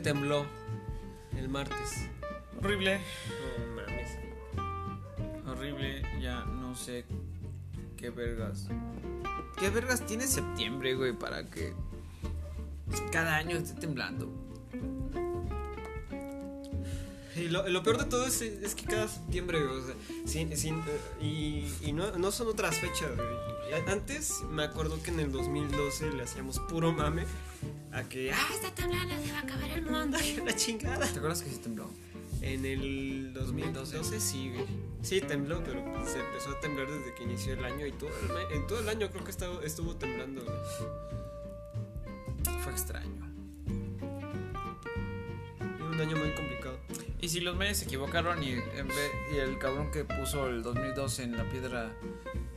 tembló el martes. Horrible. No mames. Horrible. Ya no sé qué vergas. ¿Qué vergas tiene septiembre, güey, para que cada año esté temblando? Y lo, lo peor de todo es, es que cada septiembre, o sea, sin, sin, y, y no, no son otras fechas, Antes me acuerdo que en el 2012 le hacíamos puro mame a que, ah, está temblando, se va a acabar el mundo, la chingada. ¿Te acuerdas que sí tembló? En el 2012 sí, güey. Sí, tembló, pero se empezó a temblar desde que inició el año y todo el, en todo el año creo que estaba, estuvo temblando, güey. Fue extraño. Y un año muy complicado. Y si los medios se equivocaron y, en vez- y el cabrón que puso el 2012 en la piedra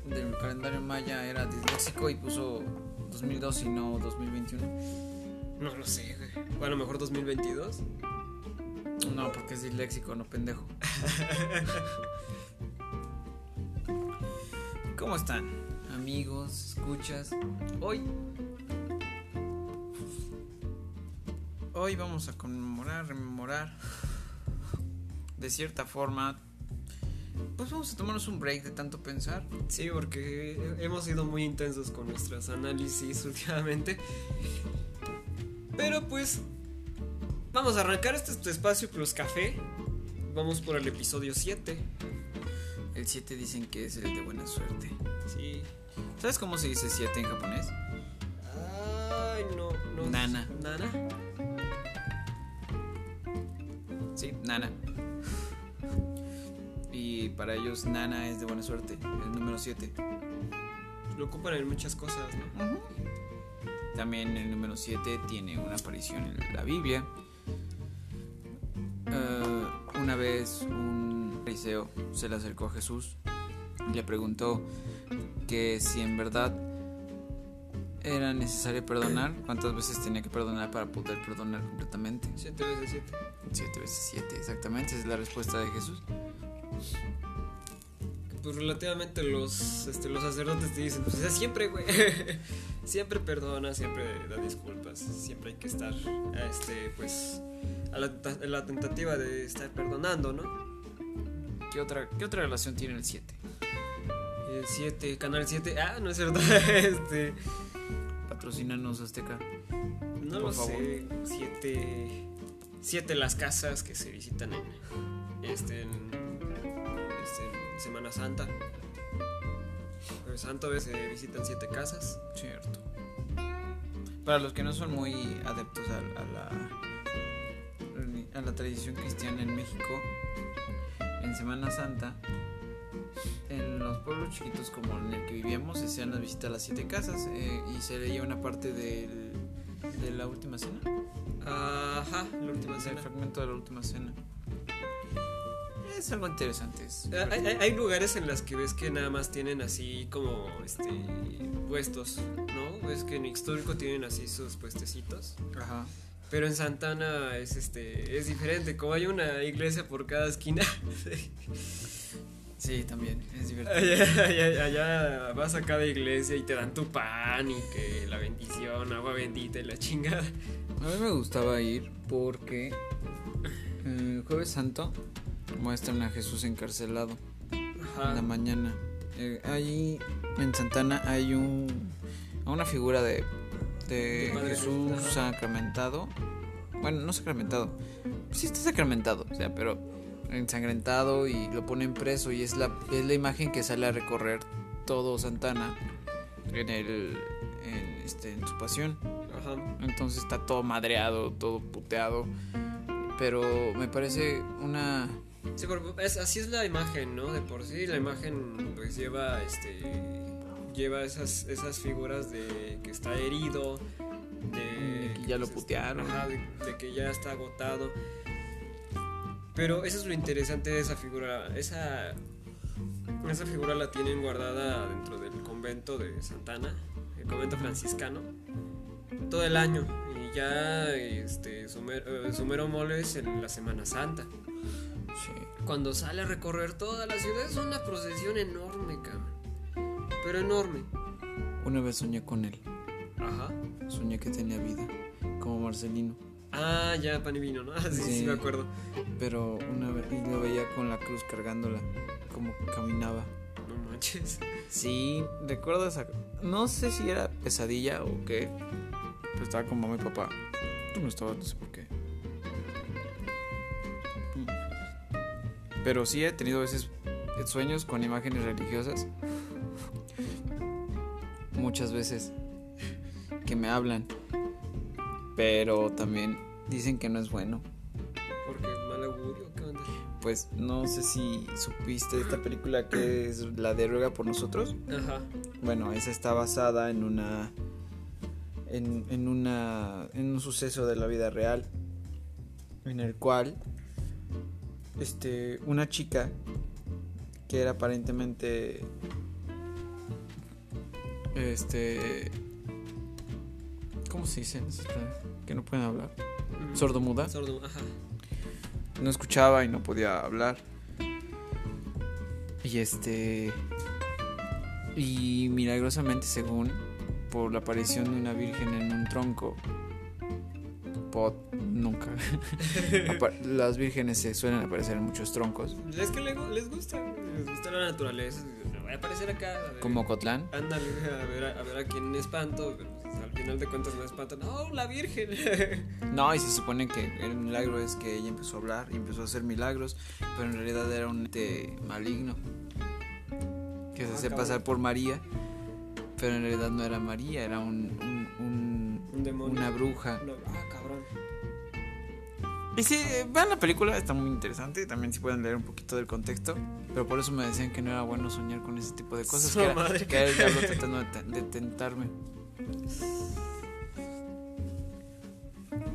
del calendario maya era disléxico y puso 2012 y no 2021. No lo sé, güey. A lo mejor 2022. No, porque es disléxico, no pendejo. ¿Cómo están, amigos? ¿Escuchas? Hoy. Hoy vamos a conmemorar, rememorar. De cierta forma. Pues vamos a tomarnos un break de tanto pensar. Sí, porque hemos sido muy intensos con nuestros análisis últimamente. Pero pues, vamos a arrancar este, este espacio Plus Café. Vamos por el episodio 7. El 7 dicen que es el de buena suerte. Sí. ¿Sabes cómo se dice 7 en japonés? Ay, no, no. Nana. Nana. Sí, Nana. Y para ellos Nana es de buena suerte, el número 7. Lo ocupan en muchas cosas, ¿no? También el número 7 tiene una aparición en la Biblia. Eh, una vez un fariseo se le acercó a Jesús y le preguntó que si en verdad era necesario perdonar, cuántas veces tenía que perdonar para poder perdonar completamente. 7 veces 7. 7 veces 7, exactamente, esa es la respuesta de Jesús. Pues relativamente los, este, los sacerdotes te dicen, pues es siempre, güey. siempre perdona, siempre da disculpas, siempre hay que estar, este, pues, a la, a la tentativa de estar perdonando, ¿no? ¿Qué otra, qué otra relación tiene el 7? Y el 7, Canal 7, ah, no es cierto, este, Patrocínanos Azteca. no Por lo favor. sé, 7, 7 las casas que se visitan en, este, en, este, en Semana Santa. Jueves Santo se visitan 7 casas. Cierto. Para los que no son muy adeptos a, a la a la tradición cristiana en México, en Semana Santa, en los pueblos chiquitos como en el que vivíamos, se hacían las visitas a las siete casas eh, y se leía una parte del, de la última cena, Ajá, la última el cena. fragmento de la última cena. Es algo interesante. es- Eh, Hay, hay- hay lugares en las que ves que nada más tienen así como este puestos, ¿no? Ves que en histórico tienen así sus puestecitos. Ajá. Pero en Santana es este es diferente, como hay una iglesia por cada esquina. Sí, también, es divertido. allá, allá- allá vas a cada iglesia y te dan tu pan y que la bendición, agua bendita y la chingada. A mí me gustaba ir porque el jueves santo muestran a Jesús encarcelado en la mañana. Eh, ahí en Santana hay un una figura de, de Jesús sacramentado. Bueno, no sacramentado. Sí está sacramentado, o sea, pero ensangrentado y lo ponen preso y es la es la imagen que sale a recorrer todo Santana en el en, este en su pasión. Ajá. Entonces está todo madreado, todo puteado. Pero me parece una. Sí, pero es- así es la imagen, ¿no? De por sí la imagen pues lleva este lleva esas esas figuras de que está herido, de, De que ya lo pues, putearon. de, de que ya está agotado. Pero eso es lo interesante de esa figura, esa esa figura la tienen guardada dentro del convento de Santana, el convento franciscano, todo el año y ya este su, mer- eh, su mero mole es en la Semana Santa. Sí. Cuando sale a recorrer toda la ciudad es una procesión enorme, cabrón. Pero enorme. Una vez soñé con él. Ajá. Soñé que tenía vida. Como Marcelino. Ah, ya, pan y vino, ¿no? Ah, sí, sí, Sí. me acuerdo. Pero una vez lo veía con la cruz cargándola, como que caminaba. No manches. Sí, recuerdo esa. No sé si era pesadilla o qué. Pero estaba con mamá y papá. Tú no estabas, no sé por qué. Pero sí he tenido a veces sueños con imágenes religiosas. Muchas veces. Que me hablan. Pero también dicen que no es bueno. Porque mal augurio, ¿qué onda? Pues no sé si supiste esta película que es la de Ruega por nosotros. Ajá. Bueno, esa está basada en una. En, en una. En un suceso de la vida real. En el cual. Este. Una chica. Que era aparentemente. Este. ¿Cómo se dice? Que no pueden hablar. Mm. Sordomuda. Sordo, ajá. no escuchaba y no podía hablar. Y este. Y milagrosamente, según por la aparición de una virgen en un tronco, pot, nunca. Las vírgenes se suelen aparecer en muchos troncos, Es que le- les gusta, les gusta la naturaleza. Voy a aparecer acá. a ver. como Cotlán. Ándale, a ver, a, ver a quién espanto. pero, pues, al final de cuentas no espantan. ¡Oh, la Virgen! No, y se supone que el milagro es que ella empezó a hablar y empezó a hacer milagros, pero en realidad era un ente maligno que se Ah, hacía cabrón. pasar por María, pero en realidad no era María, era un, un- un- Un demonio. una bruja. No, ah, Y sí, eh, vean la película, está muy interesante, también si pueden leer un poquito del contexto, pero por eso me decían que no era bueno soñar con ese tipo de cosas, que era, que era el diablo tratando de tentarme.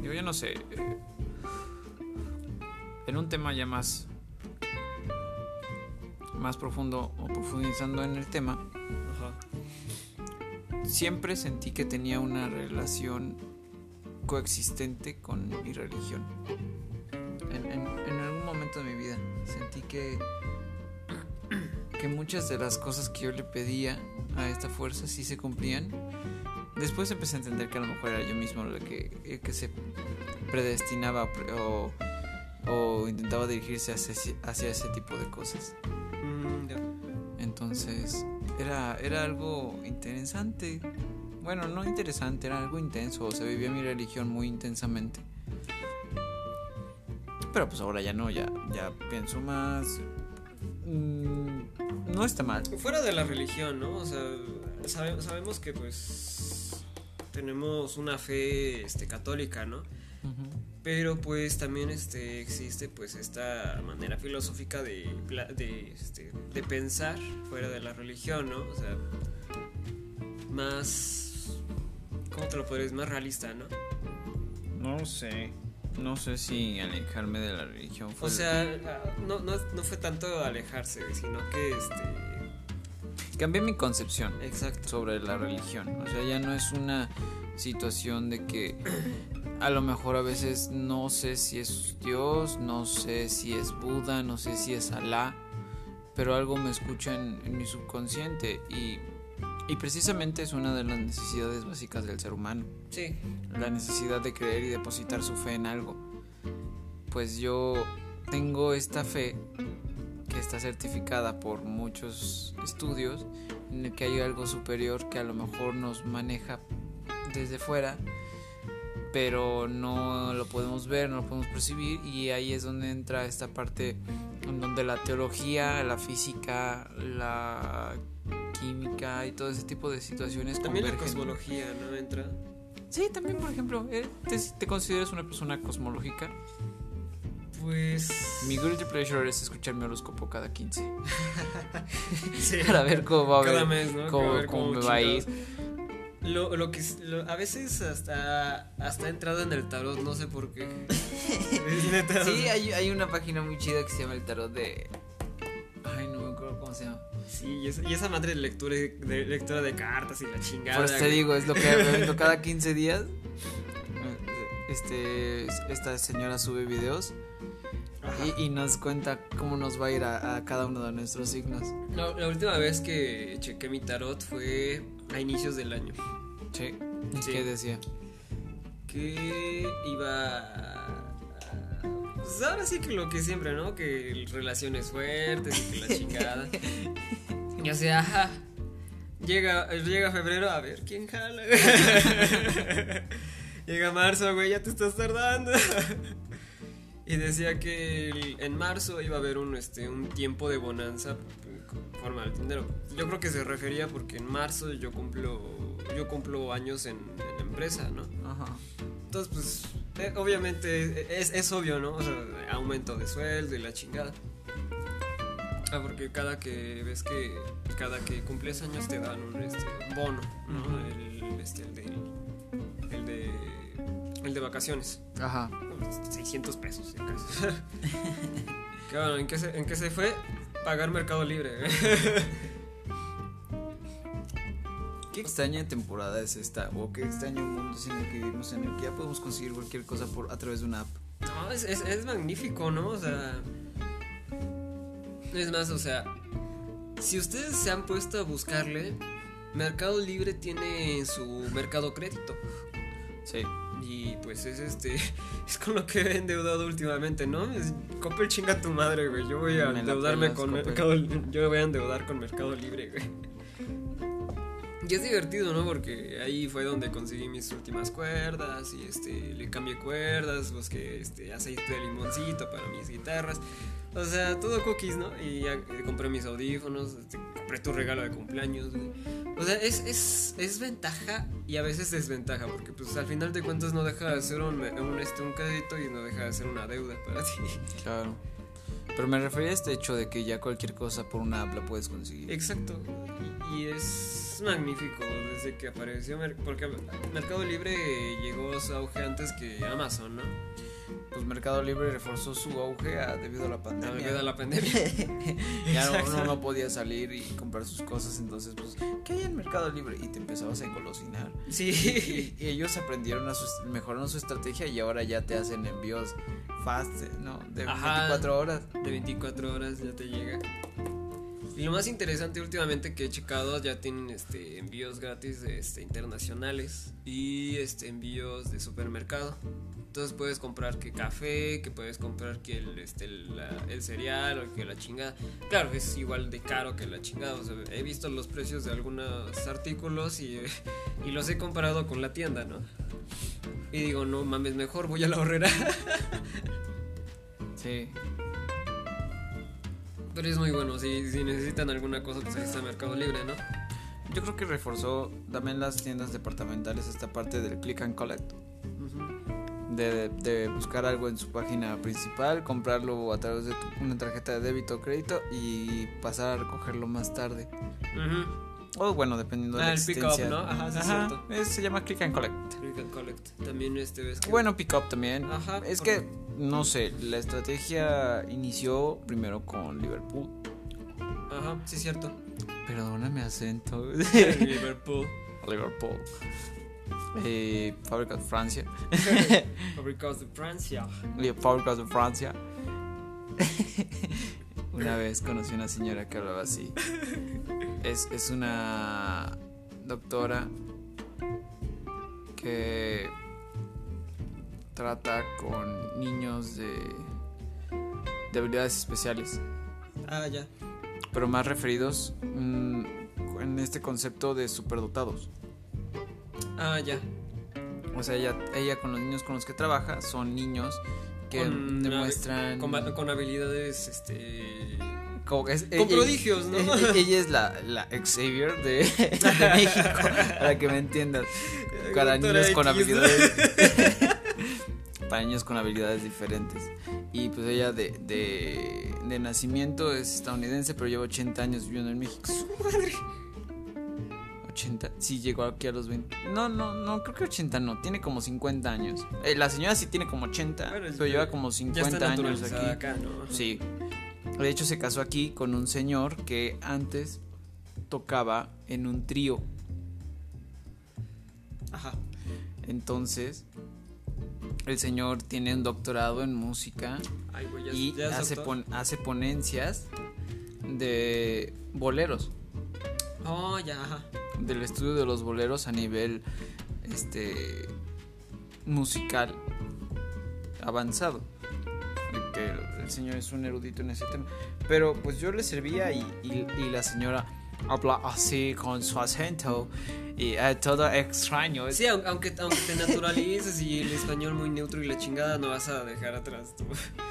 Digo, yo no sé. eh, en un tema ya más. más profundo o profundizando en el tema, Ajá. siempre sentí que tenía una relación coexistente con mi religión. En, en- en algún momento de mi vida sentí que, que muchas de las cosas que yo le pedía a esta fuerza sí se cumplían. Después empecé a entender que a lo mejor era yo mismo el que, el que se predestinaba pre- o, o intentaba dirigirse hacia, ese- hacia ese tipo de cosas. Mm. Entonces, era, era algo interesante. Bueno, no interesante, era algo intenso. O sea, vivía mi religión muy intensamente. Pero pues ahora ya no, ya, ya pienso más. Mm, no está mal. Fuera de la religión, ¿no? O sea, sabe- sabemos que pues tenemos una fe este, católica, ¿no? Pero pues también este, existe pues esta manera filosófica de, de, este, de pensar fuera de la religión, ¿no? O sea, más... ¿Cómo te lo podrías? Más realista, ¿no? No sé. No sé si alejarme de la religión fue. O sea, ah, no, no, no fue tanto alejarse, sino que este... cambié mi concepción. Exacto. sobre la religión. O sea, ya no es una situación de que a lo mejor a veces no sé si es Dios, no sé si es Buda, no sé si es Alá, pero algo me escucha en, en mi subconsciente y, y precisamente es una de las necesidades básicas del ser humano, Sí. la necesidad de creer y depositar su fe en algo. Pues yo tengo esta fe que está certificada por muchos estudios en el que hay algo superior que a lo mejor nos maneja desde fuera pero no lo podemos ver, no lo podemos percibir y ahí es donde entra esta parte en donde la teología, la física, la química y todo ese tipo de situaciones También la convergen. cosmología, ¿no? Entra. Sí, también por ejemplo, ¿eh? ¿te, te consideras una persona cosmológica? Pues... Mi guilty pleasure es escuchar mi horóscopo cada 15 Sí. para ver cómo va a Cada ver, mes, ¿no? cómo, ver cómo cómo me va a ir. Lo, lo que lo- a veces hasta hasta he entrado en el tarot, no sé por qué. Sí, hay, hay una página muy chida que se llama el tarot de... Ay, no me acuerdo cómo se llama. Sí, y, esa, y esa madre de lectura de lectura de cartas y la chingada. Por eso te digo, es lo que avento cada 15 días. Este, esta señora sube videos y, y nos cuenta cómo nos va a ir a, a cada uno de nuestros signos. La, la última vez que chequé mi tarot fue a inicios del año. Sí. ¿Y Sí. ¿Qué decía? que iba a- Pues ahora sí que lo que siempre, ¿no? Que relaciones fuertes y que la chingada. Y o sea, ajá. Llega, llega febrero, a ver quién jala. llega marzo, güey, ya te estás tardando. y decía que el- en marzo iba a haber un, este, un tiempo de bonanza forma del dinero. Yo creo que se refería porque en marzo yo cumplo, yo cumplo años en, en la empresa, ¿no? Ajá. Entonces, pues, eh, obviamente es, es obvio, ¿no? O sea, aumento de sueldo y la chingada. Ah, porque cada que ves que cada que cumples años te dan un este, bono, ¿no? Ujú. El, este, el, de, el de el de vacaciones. Ajá. 600 pesos en caso. que bueno, ¿en qué, se, ¿en qué se fue? Pagar Mercado Libre. ¿Qué extraña temporada es esta? ¿O qué extraño mundo es en el que vivimos en el que ya podemos conseguir cualquier cosa por, a través de una app? No, es, es, es magnífico, ¿no? O sea. Es más, o sea. Si ustedes se han puesto a buscarle, Mercado Libre tiene su mercado crédito. Sí. Y pues es este. Es con lo que he endeudado últimamente, ¿no? Es, Coppel chinga tu madre, güey. Yo voy a Me endeudarme con Coppel. Mercado Yo me voy a endeudar con Mercado Libre, güey. Y es divertido, ¿no? Porque ahí fue donde conseguí mis últimas cuerdas y este le cambié cuerdas, busqué este aceite de limoncito para mis guitarras. O sea, todo cookies, ¿no? Y ya eh, compré mis audífonos, este, compré tu regalo de cumpleaños, güey. O sea, es, es, es ventaja y a veces desventaja, porque pues al final de cuentas no deja de ser un, un, este, un crédito y no deja de ser una deuda para ti. Claro. Pero me refería a este hecho de que ya cualquier cosa por una app la puedes conseguir. Exacto. Y, y es magnífico desde que apareció, porque Mercado Libre llegó a su auge antes que Amazon, ¿no? Pues Mercado Libre reforzó su auge a- debido a la pandemia. Debido a la pandemia. ya no, uno no podía salir y comprar sus cosas, entonces pues, ¿qué hay en Mercado Libre? Y te empezabas a engolosinar. Sí. Y, y ellos aprendieron a su, mejoraron su estrategia y ahora ya te hacen envíos fast, ¿no? De Ajá. 24 horas. De 24 horas ya te llega. Y lo más interesante últimamente que he checado ya tienen este envíos gratis de este internacionales y este envíos de supermercado. Entonces puedes comprar que café, que puedes comprar que el este la- el cereal o que la chingada. Claro, es igual de caro que la chingada. O sea, he visto los precios de algunos artículos y, y los he comparado con la tienda, ¿no? Y digo, no mames, mejor voy a la horrera. Sí. Pero es muy bueno, si, si necesitan alguna cosa, pues ahí está Mercado Libre, ¿no? Yo creo que reforzó también las tiendas departamentales esta parte del click and collect. De, de buscar algo en su página principal, comprarlo a través de tu- una tarjeta de débito o crédito y pasar a recogerlo más tarde. O bueno, dependiendo de la Ah, el pick up. ¿no? Ajá, sí, es cierto. es- se llama click and collect. Click and collect. También este ves que. Bueno, pick up también. Ajá, es que, no sé, la estrategia inició primero con Liverpool. Ajá, sí, es cierto. Perdóname acento. Liverpool. Liverpool. Eh, de Francia. Fabricados de Francia. Fábricas de Francia. una vez conocí una señora que hablaba así. Es, es una doctora que trata con niños de, de habilidades especiales, Ah, ya. pero más referidos mm, en este concepto de superdotados. Ah, ya. O sea, ella, ella con los niños con los que trabaja son niños que Con- demuestran Con, con habilidades, este. como es- Con ella- prodigios, ¿no? ella, ella es la, la Xavier de, de México, para que me entiendas. Para niños con habilidades. para niños con habilidades diferentes. Y pues ella de, de, de nacimiento es estadounidense, pero lleva 80 años viviendo en México. 80, sí, llegó aquí a los 20. No, no, no, creo que 80 no, tiene como 50 años. Eh, la señora sí tiene como 80, Bueno, pero ya- lleva como Ya 50 está años aquí. acá, ¿no? Sí. De hecho, se casó aquí con un señor que antes tocaba en un trío. Ajá. Entonces, el señor tiene un doctorado en música Ay, güey, ya, y ya hace, pon- hace ponencias de boleros, Oh, ya, ajá. Del estudio de los boleros a nivel este musical avanzado. Que el, señor es un erudito en ese tema. Pero pues yo le servía y, y- y la señora habla así con su acento y eh, todo extraño. Sí, aun- aunque, aunque te naturalices y el español muy neutro y la chingada no vas a dejar atrás tú.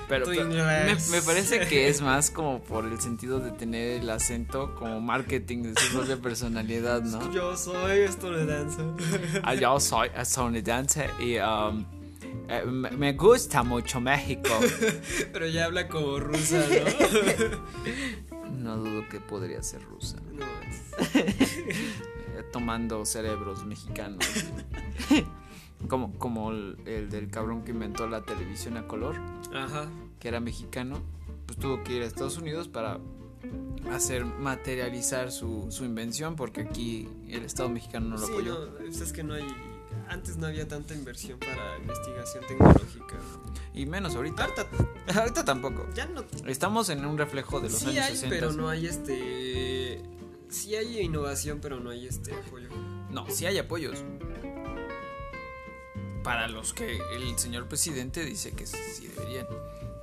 Pero, tu pero me, inglés. me parece que es más como por el sentido de tener el acento como marketing de su propia personalidad, ¿no? Yo soy estadounidense. Ah, Yo soy estadounidense y um, eh, me me gusta mucho México. Pero ya habla como rusa, ¿no? No dudo que podría ser rusa. No, eh, tomando cerebros mexicanos. como como el, el del cabrón que inventó la televisión a color, Ajá. que era mexicano, pues tuvo que ir a Estados Unidos para hacer materializar su, su invención porque aquí el Estado mexicano no lo sí, apoyó. no, pues es que no hay. Antes no había tanta inversión para investigación tecnológica. Y menos ahorita. Ahorita ahorita tampoco. ya no. Estamos en un reflejo de los Sí años hay, 60. pero no hay este. Sí hay innovación, pero no hay este apoyo. No, sí hay apoyos. Para los que el señor presidente dice que sí deberían.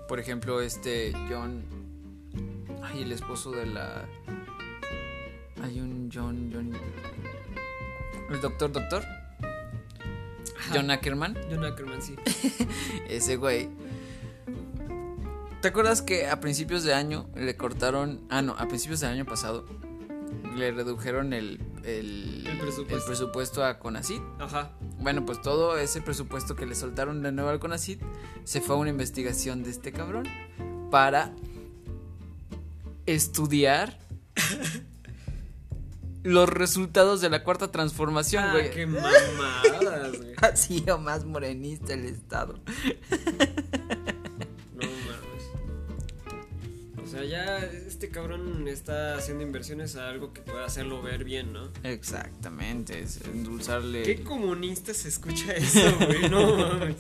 Por ejemplo, este John. Ay, el esposo de la. Hay un John. John. El doctor, doctor. John Ackerman. John Ackerman, sí. Ese güey. ¿Te acuerdas que a principios de año le cortaron. Ah, no, a principios del año pasado. Le redujeron el. El, El presupuesto. el presupuesto a Conacit. Ajá. Bueno, pues todo ese presupuesto que le soltaron de nuevo al CONACIT se fue a una investigación de este cabrón para estudiar los resultados de la cuarta transformación, Ah, güey. qué mamadas, güey. Así o más morenista el estado. No mames. O sea, ya este cabrón está haciendo inversiones a algo que pueda hacerlo ver bien, ¿no? Exactamente, es endulzarle. ¿Qué comunista se escucha eso, güey? No mames.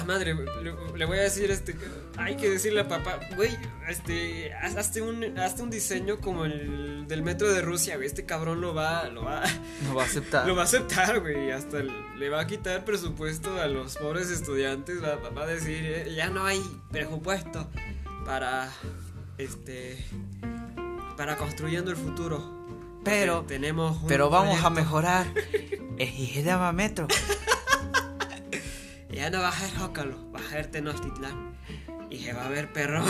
Puta madre, le, le voy a decir este. Hay que decirle a papá, güey, este. haz- Hazte un, hazte un diseño como el del metro de Rusia, güey. Este cabrón lo va. Lo va. No va a aceptar. Lo va a aceptar, güey. Hasta le va a quitar presupuesto a los pobres estudiantes. Va, va a decir, eh, ya no hay presupuesto para. Este. Para construyendo el futuro. Pero- tenemos. un Pero vamos a mejorar el sistema metro. Ya no va a ser Jócalo, va a ser Tenochtitlán. Y se va a ver perro.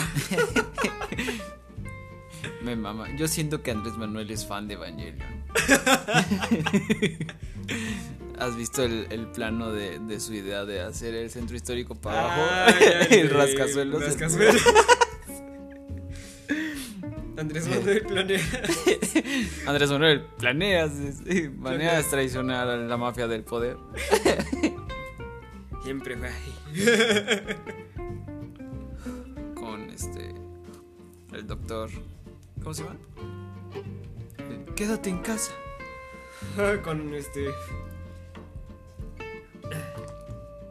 Me mama. Yo siento que Andrés Manuel es fan de Evangelion. ¿Has visto el, el plano de, de su idea de hacer el centro histórico para abajo? Ay, el rascazuelos. rascazuelos. Andrés Manuel planea. Andrés Manuel, planeas, sí, planeas traicionar a la mafia del poder. Siempre fue así. Con este. El doctor. ¿Cómo se llama? El, Quédate en casa. Con este.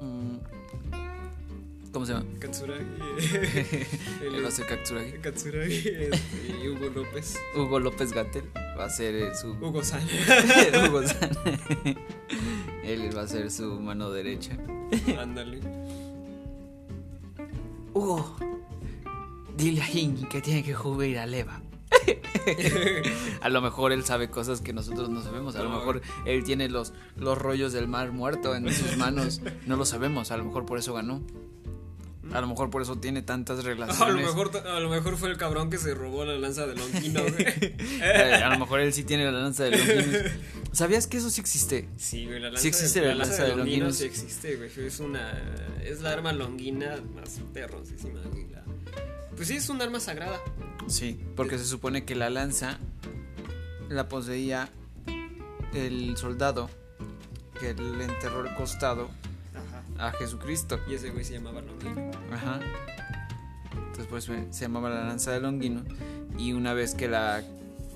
Mm, ¿Cómo se llama? Katsuragi. Él va a ser Katsuragi. Katsuragi este, y Hugo López. Hugo López Gatel va a ser eh, su. Hugo San. Hugo San. Él va a ser su mano derecha. Ándale. Hugo, dile a Hingy que tiene que jugar a Leva. a lo mejor él sabe cosas que nosotros no sabemos. A lo mejor él tiene los, los rollos del mar muerto en sus manos. No lo sabemos. A lo mejor por eso ganó. A lo mejor por eso tiene tantas relaciones. A lo, mejor, a lo mejor fue el cabrón que se robó la lanza de Lonquino, güey. Eh, a lo mejor él sí tiene la lanza de Longinus. ¿Sabías que eso sí existe? Sí, güey, la lanza, Sí existe de, la lanza de Longino Longinus. Sí existe, güey. Es una. Es la arma longuina más perrosísima, güey. la- Pues sí, es un arma sagrada. Sí, porque se supone que la lanza la poseía el soldado que le enterró el costado. A Jesucristo. Y ese güey se llamaba Longino. Ajá. Entonces pues se se llamaba la lanza de Longino y una vez que la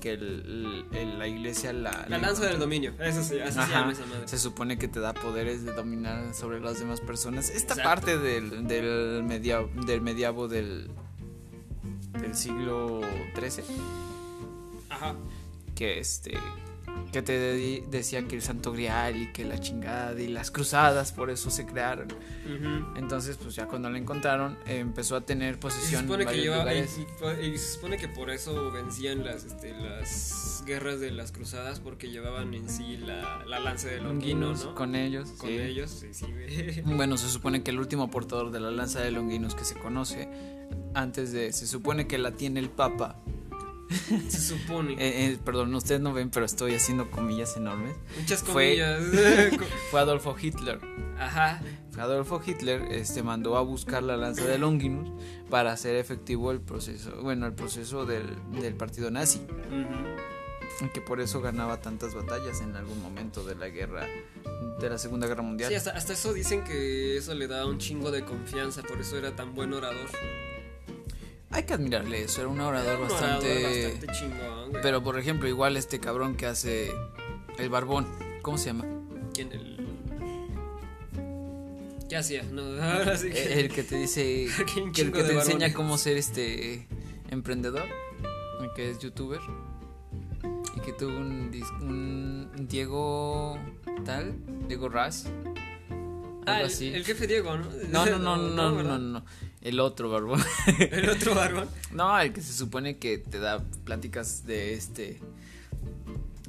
que el- el- la iglesia la La lanza del dominio. Eso sí, así se Ajá. llama esa madre. se supone que te da poderes de dominar sobre las demás personas. Esta Exacto. parte del, del, media- del mediavo del, del siglo XIII, Ajá. que este que te de- decía que el Santo Grial y que la chingada y las cruzadas por eso se crearon. Entonces, pues ya cuando la encontraron, eh, empezó a tener se posesión en que varios lleva- lugares. y- y se supone que por eso vencían las este, las guerras de las cruzadas porque llevaban en sí la, la lanza de Longinos ¿no? con ellos. Con sí. ellos, sí, sí, güey. Bueno, se supone que el último portador de la lanza de Longinos que se conoce, antes de, se supone que la tiene el Papa. Se supone. Eh, eh, perdón, ustedes no ven, pero estoy haciendo comillas enormes. Muchas fue- comillas. Fue Adolfo Hitler. Ajá. Adolfo Hitler este, mandó a buscar la lanza de Longinus para hacer efectivo el proceso, bueno, el proceso del, del partido nazi, Ujú. y que por eso ganaba tantas batallas en algún momento de la guerra, de la Segunda Guerra Mundial. Sí, hasta, hasta eso dicen que eso le da un chingo de confianza, por eso era tan buen orador. Hay que admirarle eso, era un orador Era un bastante... orador bastante chingón, güey. Pero por ejemplo, igual este cabrón que hace el barbón, ¿cómo se llama? ¿Quién el.? ¿Qué hacía? No, ahora sí que. Eh, El que te dice, el que te enseña barbones. cómo ser este emprendedor, el que es youtuber y que tuvo un, un Diego tal, Diego Raz, algo Ah, el, así. el jefe Diego, ¿no? No, no, no, no, no, no, ¿verdad? no, el otro barbón. El otro barbón. No, el que se supone que te da pláticas de este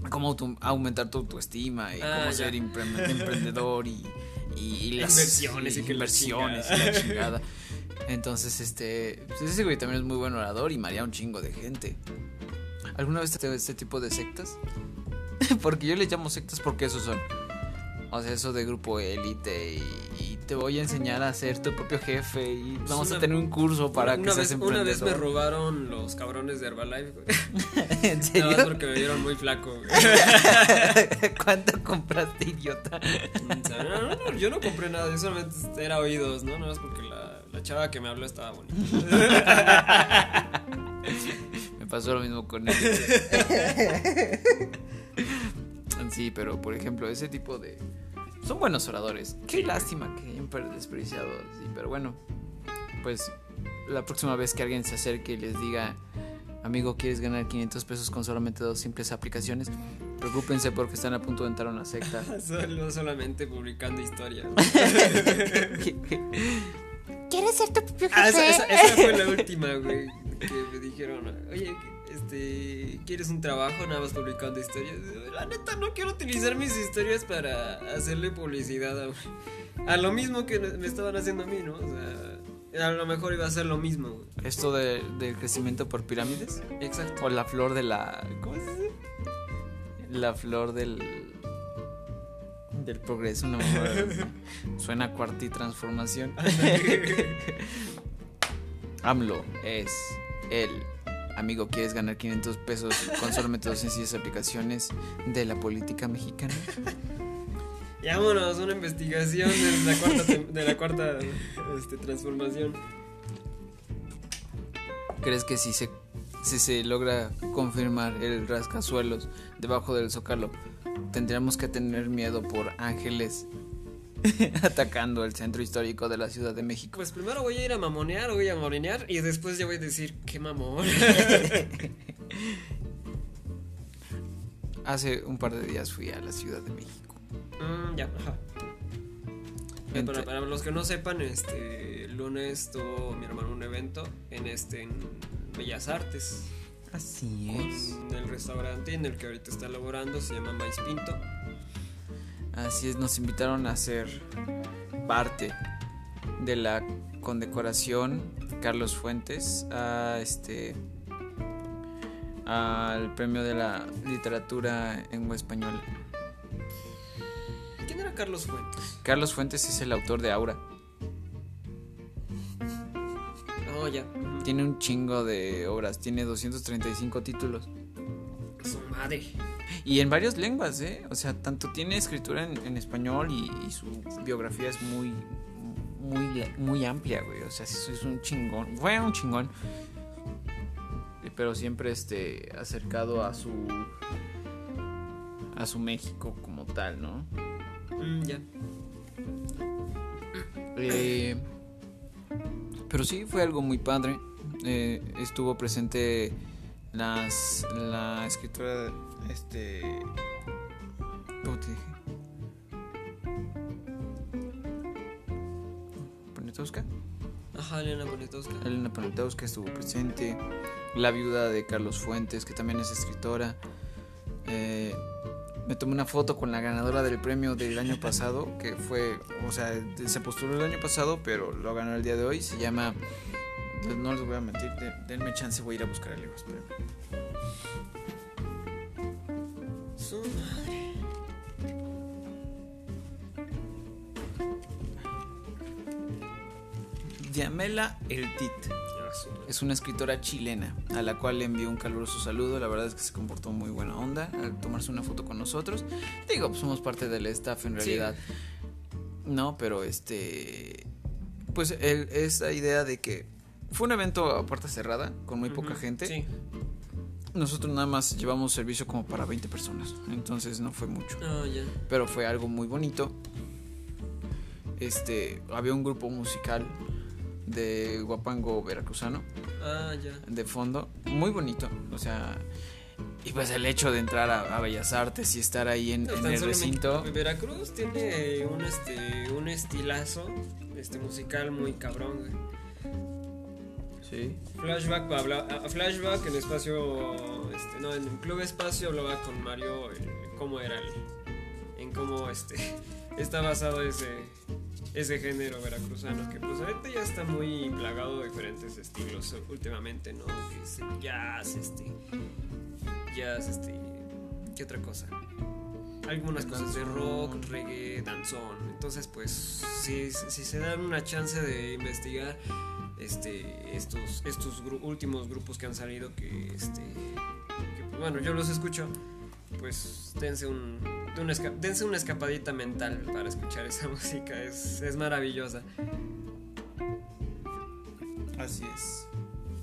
cómo aumentar tu autoestima y Ah, cómo ya. ser empre- emprendedor y, y, y las Inversiones y la inversiones y la chingada. Entonces, este, pues ese güey también es muy buen orador y maría un chingo de gente. ¿Alguna vez te este tipo de sectas? porque yo les llamo sectas porque esos son. O sea, eso de grupo élite y, y te voy a enseñar a ser tu propio jefe y vamos una- a tener un curso para que vez, seas Una vez me emprendedor. robaron los cabrones de Herbalife, güey. ¿En Nada serio? más porque me vieron muy flaco, güey. ¿Cuánto compraste, idiota? O sea, no, no, no, yo no compré nada, yo solamente era oídos, ¿no? Nada más porque la, la chava que me habló estaba bonita. Me pasó lo mismo con él. Sí, pero por ejemplo, ese tipo de. Son buenos oradores. Qué Sí. lástima que hayan per- desperdiciado. Sí, pero bueno, pues la próxima vez que alguien se acerque y les diga, amigo, ¿quieres ganar 500 pesos con solamente dos simples aplicaciones? Preocúpense porque están a punto de entrar a una secta. Solo, solamente publicando historias. ¿Quieres ser tu propio Ah, esa, jefe? esa- esa fue la última, güey. Que me dijeron, oye, este, ¿quieres un trabajo? Nada más publicando historias. La neta, no quiero utilizar mis historias para hacerle publicidad a, a lo mismo que me estaban haciendo a mí, ¿no? O sea, a lo mejor iba a ser lo mismo, güey. Esto de- del crecimiento por pirámides. Exacto. O la flor de la. ¿Cómo se dice? La flor del. Del progreso, no. Suena a cuarti transformación. AMLO es el amigo. ¿Quieres ganar 500 pesos con solamente dos sencillas aplicaciones de la política mexicana? Y vámonos, una investigación de la cuarta, tem- de la cuarta este, transformación. ¿Crees que si se, si se logra confirmar el rascazuelos debajo del zócalo, tendríamos que tener miedo por ángeles atacando el centro histórico de la Ciudad de México? Pues primero voy a ir a mamonear, voy a mamonear y después ya voy a decir, qué mamón. Hace un par de días fui a la Ciudad de México. Mm, ya, ajá. Para, para los que no sepan, este lunes tuvo mi hermano un evento en este en Bellas Artes, Así en el restaurante en el que ahorita está elaborando, se llama Maíz Pinto. Así es, nos invitaron a ser parte de la condecoración Carlos Fuentes a este al premio de la literatura en español. ¿Quién era Carlos Fuentes? Carlos Fuentes es el autor de Aura. Oh, ya. Tiene un chingo de obras, tiene 235 títulos. Su madre. Y en varias lenguas, ¿eh? O sea, tanto tiene escritura en, en español y, y su biografía es muy, muy, muy amplia, güey. O sea, es, un chingón. Fue un chingón. Pero siempre este, acercado a su, a su México como tal, ¿no? Mm, ya. Eh, pero sí, fue algo muy padre. Eh, estuvo presente las, la escritora este, ¿Cómo te dije? Poniatowska. Ajá, Elena Poniatowska. Elena Poniatowska estuvo presente. La viuda de Carlos Fuentes, que también es escritora. Eh, me tomé una foto con la ganadora del premio del año pasado, que fue, o sea, se postuló el año pasado, pero lo ganó el día de hoy. Se llama, no les voy a mentir, de- denme chance, voy a ir a buscar el libro. espérenme. Su madre. Yamela El Tit. Es una escritora chilena a la cual le envió un caluroso saludo. La verdad es que se comportó muy buena onda al tomarse una foto con nosotros. Digo, pues somos parte del staff en Sí. realidad. No, pero este. Pues el, esa idea de que fue un evento a puerta cerrada, con muy poca gente. Sí. Nosotros nada más llevamos servicio como para 20 personas. Entonces no fue mucho. Ah, ya. Pero fue algo muy bonito. Este. Había un grupo musical de Guapango Veracruzano. Ah, ya. de fondo, muy bonito, o sea, y pues el hecho de entrar a, a Bellas Artes y estar ahí en, No, en tan el recinto, Veracruz tiene un este un estilazo este musical muy cabrón, güey. Sí, Flashback Flashback en espacio este no, en Club Espacio hablaba con Mario en cómo era el en cómo este está basado ese ese género veracruzano que pues ahorita ya está muy plagado de diferentes estilos últimamente, ¿no? Jazz, este jazz, este ¿qué otra cosa? Algunas cosas de rock, reggae, danzón. Entonces, pues, si, si se dan una chance de investigar este, estos, estos gru- últimos grupos que han salido, que, este, que, pues, bueno, yo los escucho, pues dense, un, de una dense una escapadita mental para escuchar esa música. Es, es maravillosa. así es.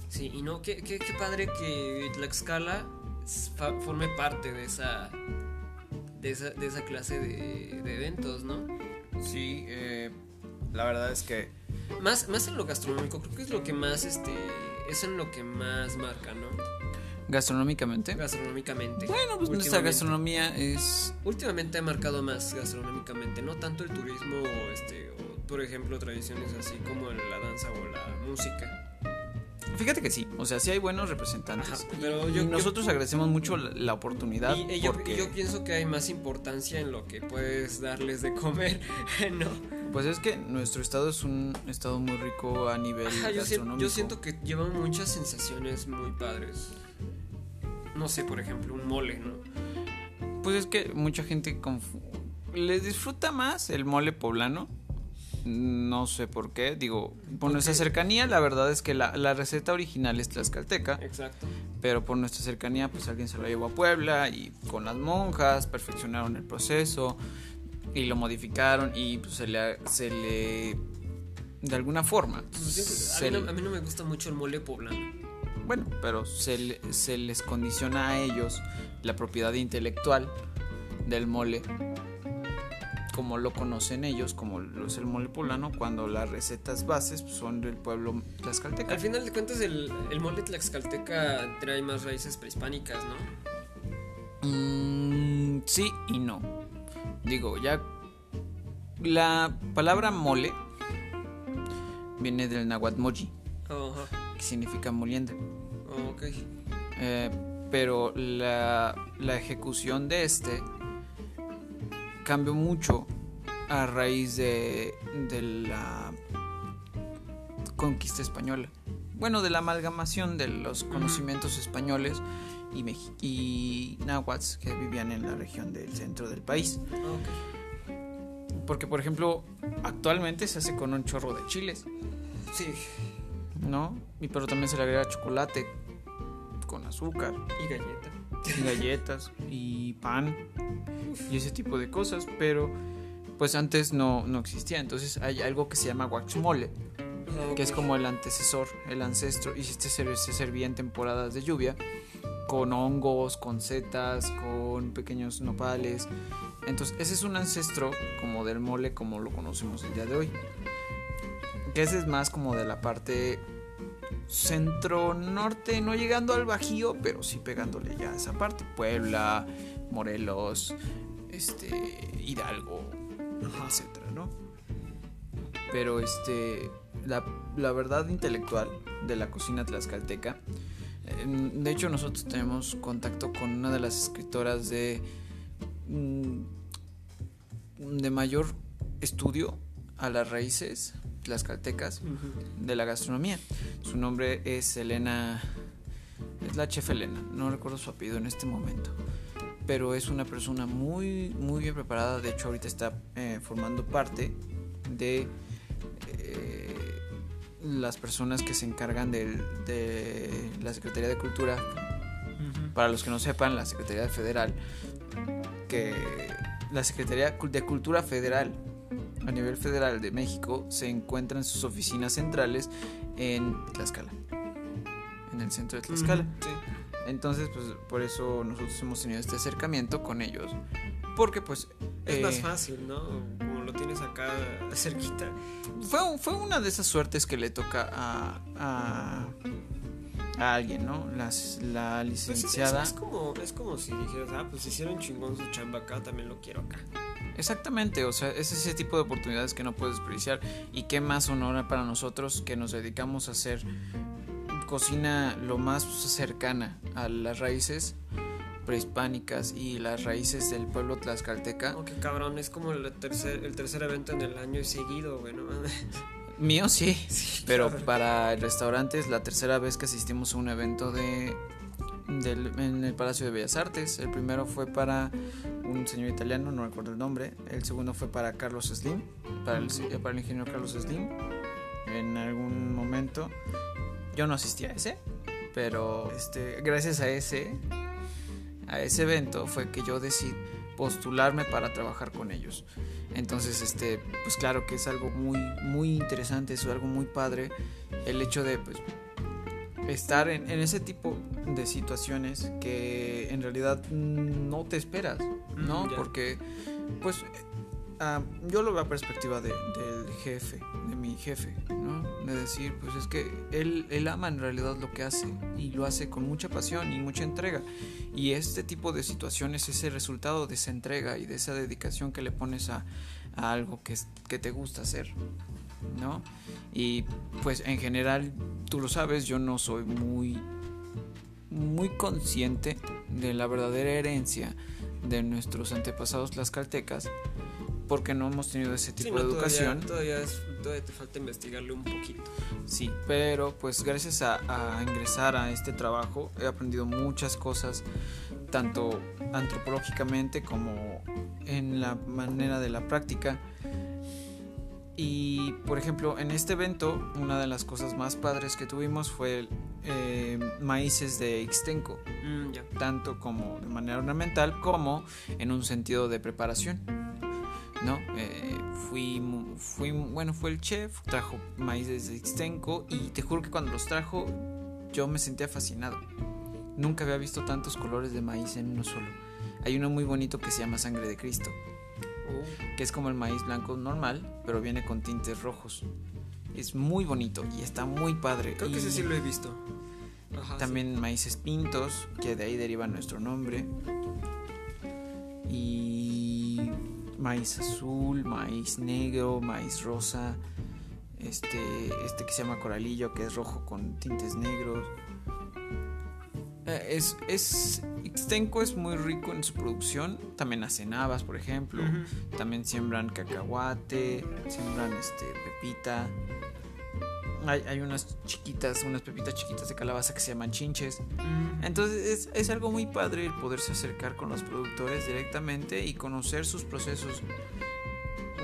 Sí, y no, qué, qué, qué padre que Tlaxcala forme parte de esa, de esa, de esa clase de, de eventos, ¿no? Sí, eh, la verdad es que Más, más en lo gastronómico, creo que es lo que más, este, es en lo que más marca, ¿no? gastronómicamente, Gastronómicamente. bueno, pues nuestra gastronomía es, Últimamente ha marcado más gastronómicamente, no tanto el turismo, o este, o, por ejemplo, tradiciones así como la danza o la música. fíjate que sí, o sea, sí hay buenos representantes, Ajá, pero y, yo- yo- nosotros agradecemos mucho la, la oportunidad Y, y yo, porque, y yo pienso que hay más importancia en lo que puedes darles de comer, ¿no? Pues es que nuestro estado es un estado muy rico a nivel Ajá, yo, siento, gastronómico. yo siento que llevan muchas sensaciones muy padres. No sé, por ejemplo, un mole, ¿no? Pues es que mucha gente les disfruta más el mole poblano. No sé por qué. Digo, por nuestra cercanía, la verdad es que la, la receta original es tlaxcalteca. Exacto. Pero por nuestra cercanía, pues alguien se lo llevó a Puebla y con las monjas perfeccionaron el proceso y lo modificaron y pues se le, se le de alguna forma. Pues, a, mí no, a mí no me gusta mucho el mole poblano. bueno, pero se, le- se les condiciona a ellos la propiedad intelectual del mole, como lo conocen ellos, como lo es el mole poblano, cuando las recetas bases son del pueblo tlaxcalteca. Al final de cuentas, el, el mole tlaxcalteca trae más raíces prehispánicas, ¿no? Mm, sí y no. Digo, ya la palabra mole viene del náhuatl moji, Oh, ajá. que significa molienda. Oh, ok. Eh, pero la, la ejecución de este cambió mucho a raíz de, de la conquista española. Bueno, de la amalgamación de los conocimientos españoles y, náhuatls que vivían en la región del centro del país. Porque, por ejemplo, actualmente se hace con un chorro de chiles, Sí. ¿no? Y pero también se le agrega chocolate con azúcar. Y galleta. y galletas y pan y ese tipo de cosas, pero pues antes no, no existía. Entonces hay algo que se llama guaxmole, que es como el antecesor, el ancestro, y este se, se servía en temporadas de lluvia con hongos, con setas, con pequeños nopales. Entonces ese es un ancestro como del mole como lo conocemos el día de hoy. Que ese es más como de la parte centro norte, no llegando al Bajío, pero sí pegándole ya a esa parte. Puebla, Morelos, este, Hidalgo, etcétera, ¿no? Pero este, la, la verdad intelectual de la cocina tlaxcalteca, de hecho nosotros tenemos contacto con una de las escritoras de, mm, de mayor estudio a las raíces tlaxcaltecas de la gastronomía. Su nombre es Elena, es la chef Elena, no recuerdo su apellido en este momento, pero es una persona muy, muy bien preparada, de hecho ahorita está eh, formando parte de eh, las personas que se encargan del- de la Secretaría de Cultura para los que no sepan, la Secretaría Federal, que la Secretaría de Cultura Federal a nivel federal de México se encuentra en sus oficinas centrales en Tlaxcala, en el centro de Tlaxcala. Sí. Entonces, pues por eso nosotros hemos tenido este acercamiento con ellos, porque pues Es eh, más fácil, ¿no? Lo tienes acá cerquita. fue, fue una de esas suertes que le toca a, a, a alguien, ¿no? Las- la Pues es, es- licenciada. es como, es como si dijeras, ah, pues hicieron chingón su chamba acá, también lo quiero acá. Exactamente, o sea, es ese tipo de oportunidades que no puedes desperdiciar y qué más honor para nosotros que nos dedicamos a hacer cocina lo más cercana a las raíces prehispánicas y las raíces del pueblo tlaxcalteca. Oh, qué cabrón, es como el tercer, el tercer evento en el año y seguido, güey, ¿no? Mío sí, Sí, pero cabrón. para el restaurante es la tercera vez que asistimos a un evento de del- en el Palacio de Bellas Artes. El primero fue para un señor italiano, no recuerdo el nombre. El segundo fue para Carlos Slim, para el, para el ingeniero Carlos Slim. En algún momento yo no asistí a ese, pero este, gracias a ese, a ese evento fue que yo decidí postularme para trabajar con ellos. Entonces, este, pues claro que es algo muy, muy interesante, es algo muy padre el hecho de pues, estar en, en ese tipo de situaciones que en realidad no te esperas, ¿no? Mm, ya. Porque, pues, eh, ah, yo lo veo a perspectiva de- del jefe, de mi jefe, ¿no? De decir, pues es que él, él ama en realidad lo que hace y lo hace con mucha pasión y mucha entrega. Y este tipo de situaciones es el resultado de esa entrega y de esa dedicación que le pones a, a algo que, que te gusta hacer, ¿no? Y pues en general, tú lo sabes, yo no soy muy, muy consciente de la verdadera herencia de nuestros antepasados tlaxcaltecas porque no hemos tenido ese Sí, tipo no, de educación. Todavía, todavía, es- todavía te falta investigarle un poquito. Sí, pero pues gracias a, a ingresar a este trabajo he aprendido muchas cosas, tanto antropológicamente como en la manera de la práctica. Y por ejemplo, en este evento, una de las cosas más padres que tuvimos fue el, eh, maíces de Ixtenco, Mm, ya. tanto como de manera ornamental como en un sentido de preparación. ¿No? Eh, fui, fui, bueno, fue el chef, trajo maíz desde Ixtenco y te juro que cuando los trajo yo me sentía fascinado. Nunca había visto tantos colores de maíz en uno solo. Hay uno muy bonito que se llama Sangre de Cristo, Oh, que es como el maíz blanco normal, pero viene con tintes rojos. Es muy bonito y está muy padre. creo que ese sí lo he visto. Ajá, sí. También maíces pintos, que de ahí deriva nuestro nombre. Y maíz azul, maíz negro, maíz rosa, este, este que se llama coralillo, que es rojo con tintes negros. Eh, Es, es, Ixtenco es muy rico en su producción, también hacen habas, por ejemplo, también siembran cacahuate, siembran este, pepita. Hay, hay unas chiquitas, unas pepitas chiquitas de calabaza que se llaman chinches. Mm. Entonces es, es algo muy padre el poderse acercar con los productores directamente y conocer sus procesos.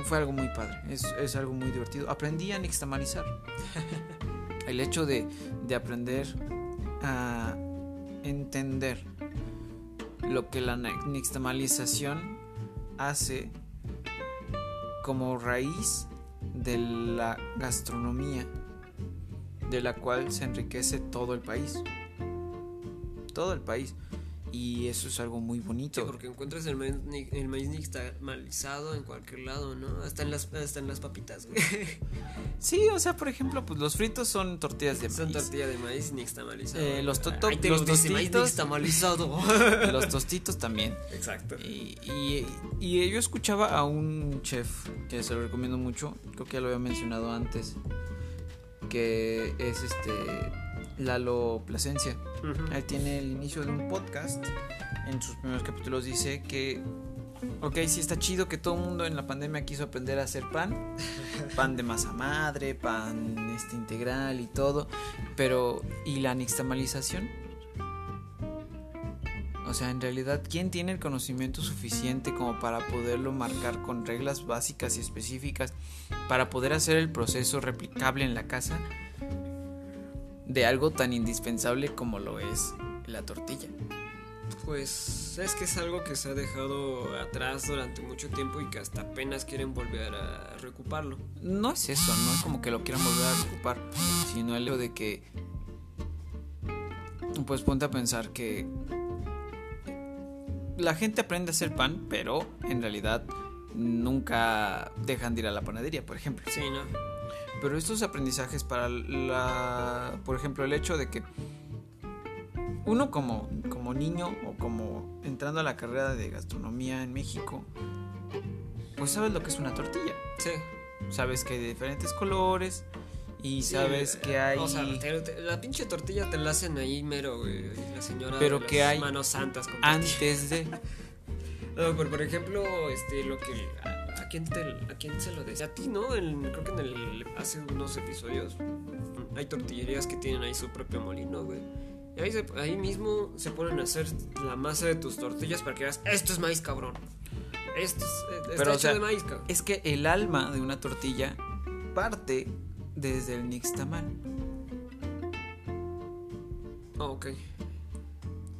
Fue algo muy padre, es, es algo muy divertido. Aprendí a nixtamalizar. el hecho de, de aprender a entender lo que la ni- nixtamalización hace como raíz de la gastronomía de la cual se enriquece todo el país todo el país Y eso es algo muy Sí, bonito. porque encuentras el maíz, ni- el maíz nixtamalizado en cualquier lado, ¿no? Hasta en las, hasta en las papitas, güey. Sí, o sea, por ejemplo, pues los fritos son tortillas de Son maíz. tortilla de maíz nixtamalizado. Eh, los toto- maíz tostitos. nixtamalizado. Los tostitos también. Exacto. Y, y, y yo escuchaba a un chef que se lo recomiendo mucho, creo que ya lo había mencionado antes, que es este Lalo Plasencia. Él tiene el inicio de un podcast. En sus primeros capítulos dice que, ok, sí está chido que todo el mundo en la pandemia quiso aprender a hacer pan. Pan de masa madre, pan este, integral y todo. Pero, ¿y la nixtamalización? O sea, en realidad, ¿quién tiene el conocimiento suficiente como para poderlo marcar con reglas básicas y específicas para poder hacer el proceso replicable en la casa de algo tan indispensable como lo es la tortilla? Pues es que es algo que se ha dejado atrás durante mucho tiempo y que hasta apenas quieren volver a recuperarlo. No es eso, no es como que lo quieran volver a ocupar, sino el hecho de que, pues ponte a pensar que la gente aprende a hacer pan, pero en realidad nunca dejan de ir a la panadería, por ejemplo. Sí, ¿no? Pero estos aprendizajes para la, por ejemplo, el hecho de que uno como, como niño o como entrando a la carrera de gastronomía en México, pues sabes lo que es una tortilla. Sí. Sabes que hay de diferentes colores y Sí, sabes eh, que hay... O sea, te- te- la pinche tortilla te la hacen ahí mero, güey. La señora. Pero de que las hay Manos santas con antes de... No, pero por ejemplo, este, lo que. ¿A, a quién, te, ¿A quién se lo decía? A ti, ¿no? En- creo que en el. Hace unos episodios. Hay tortillerías que tienen ahí su propio molino, güey. Y ahí, se- ahí mismo se ponen a hacer la masa de tus tortillas para que veas. Esto es maíz, cabrón. Esto es. eh, Está Pero, o hecho sea, de maíz, cabrón. Es que el alma de una tortilla parte desde el nixtamal, Ah, ok.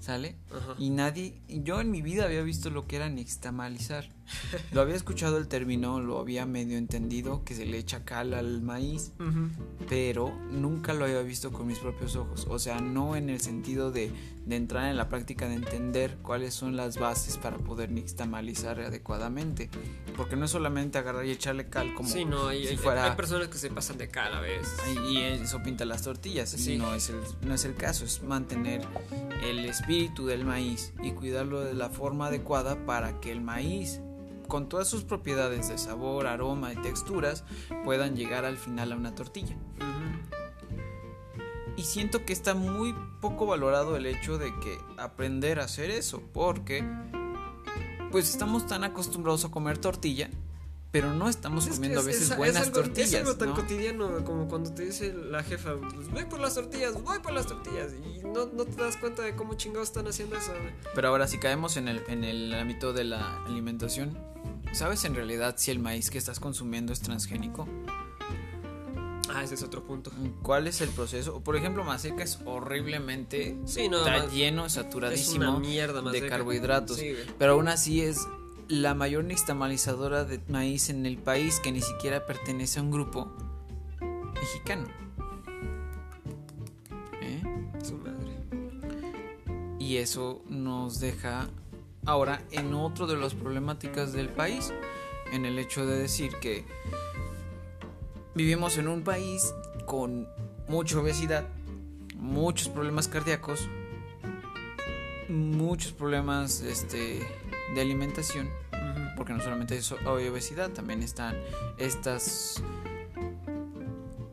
¿sale? Ajá. Y nadie, yo en mi vida había visto lo que era nixtamalizar. Lo había escuchado el término, lo había medio entendido, que se le echa cal al maíz, Ujú. pero nunca lo había visto con mis propios ojos. O sea, no en el sentido de, de entrar en la práctica de entender cuáles son las bases para poder nixtamalizar adecuadamente. Porque no es solamente agarrar y echarle cal como Sí, no, hay, si fuera... hay personas que se pasan de cara a veces. Y eso pinta las tortillas. Sí. No es, el, no es el caso. Es mantener el espíritu del maíz y cuidarlo de la forma adecuada para que el maíz, con todas sus propiedades de sabor, aroma y texturas, puedan llegar al final a una tortilla. Y siento que está muy poco valorado el hecho de que aprender a hacer eso. Porque, pues estamos tan acostumbrados a comer tortilla. Pero no estamos Es comiendo a es- veces es- es buenas algo- tortillas. Es algo tan ¿no? cotidiano como cuando te dice la jefa, pues, voy por las tortillas, voy por las tortillas. Y no, no te das cuenta de cómo chingados están haciendo eso. Pero ahora si caemos en el, en el ámbito de la alimentación, ¿sabes en realidad si el maíz que estás consumiendo es transgénico? Ah, ese es otro punto. ¿Cuál es el proceso? Por ejemplo, Maseca es horriblemente... Sí, no, está lleno, Es saturadísimo una mierda más de carbohidratos. Sí. Pero aún así es la mayor nixtamalizadora de maíz en el país que ni siquiera pertenece a un grupo mexicano. ¿Eh? Su madre. Y eso nos deja ahora en otro de las problemáticas del país, en el hecho de decir que vivimos en un país con mucha obesidad, muchos problemas cardíacos, muchos problemas este, de alimentación, porque no solamente hay obesidad, también están estas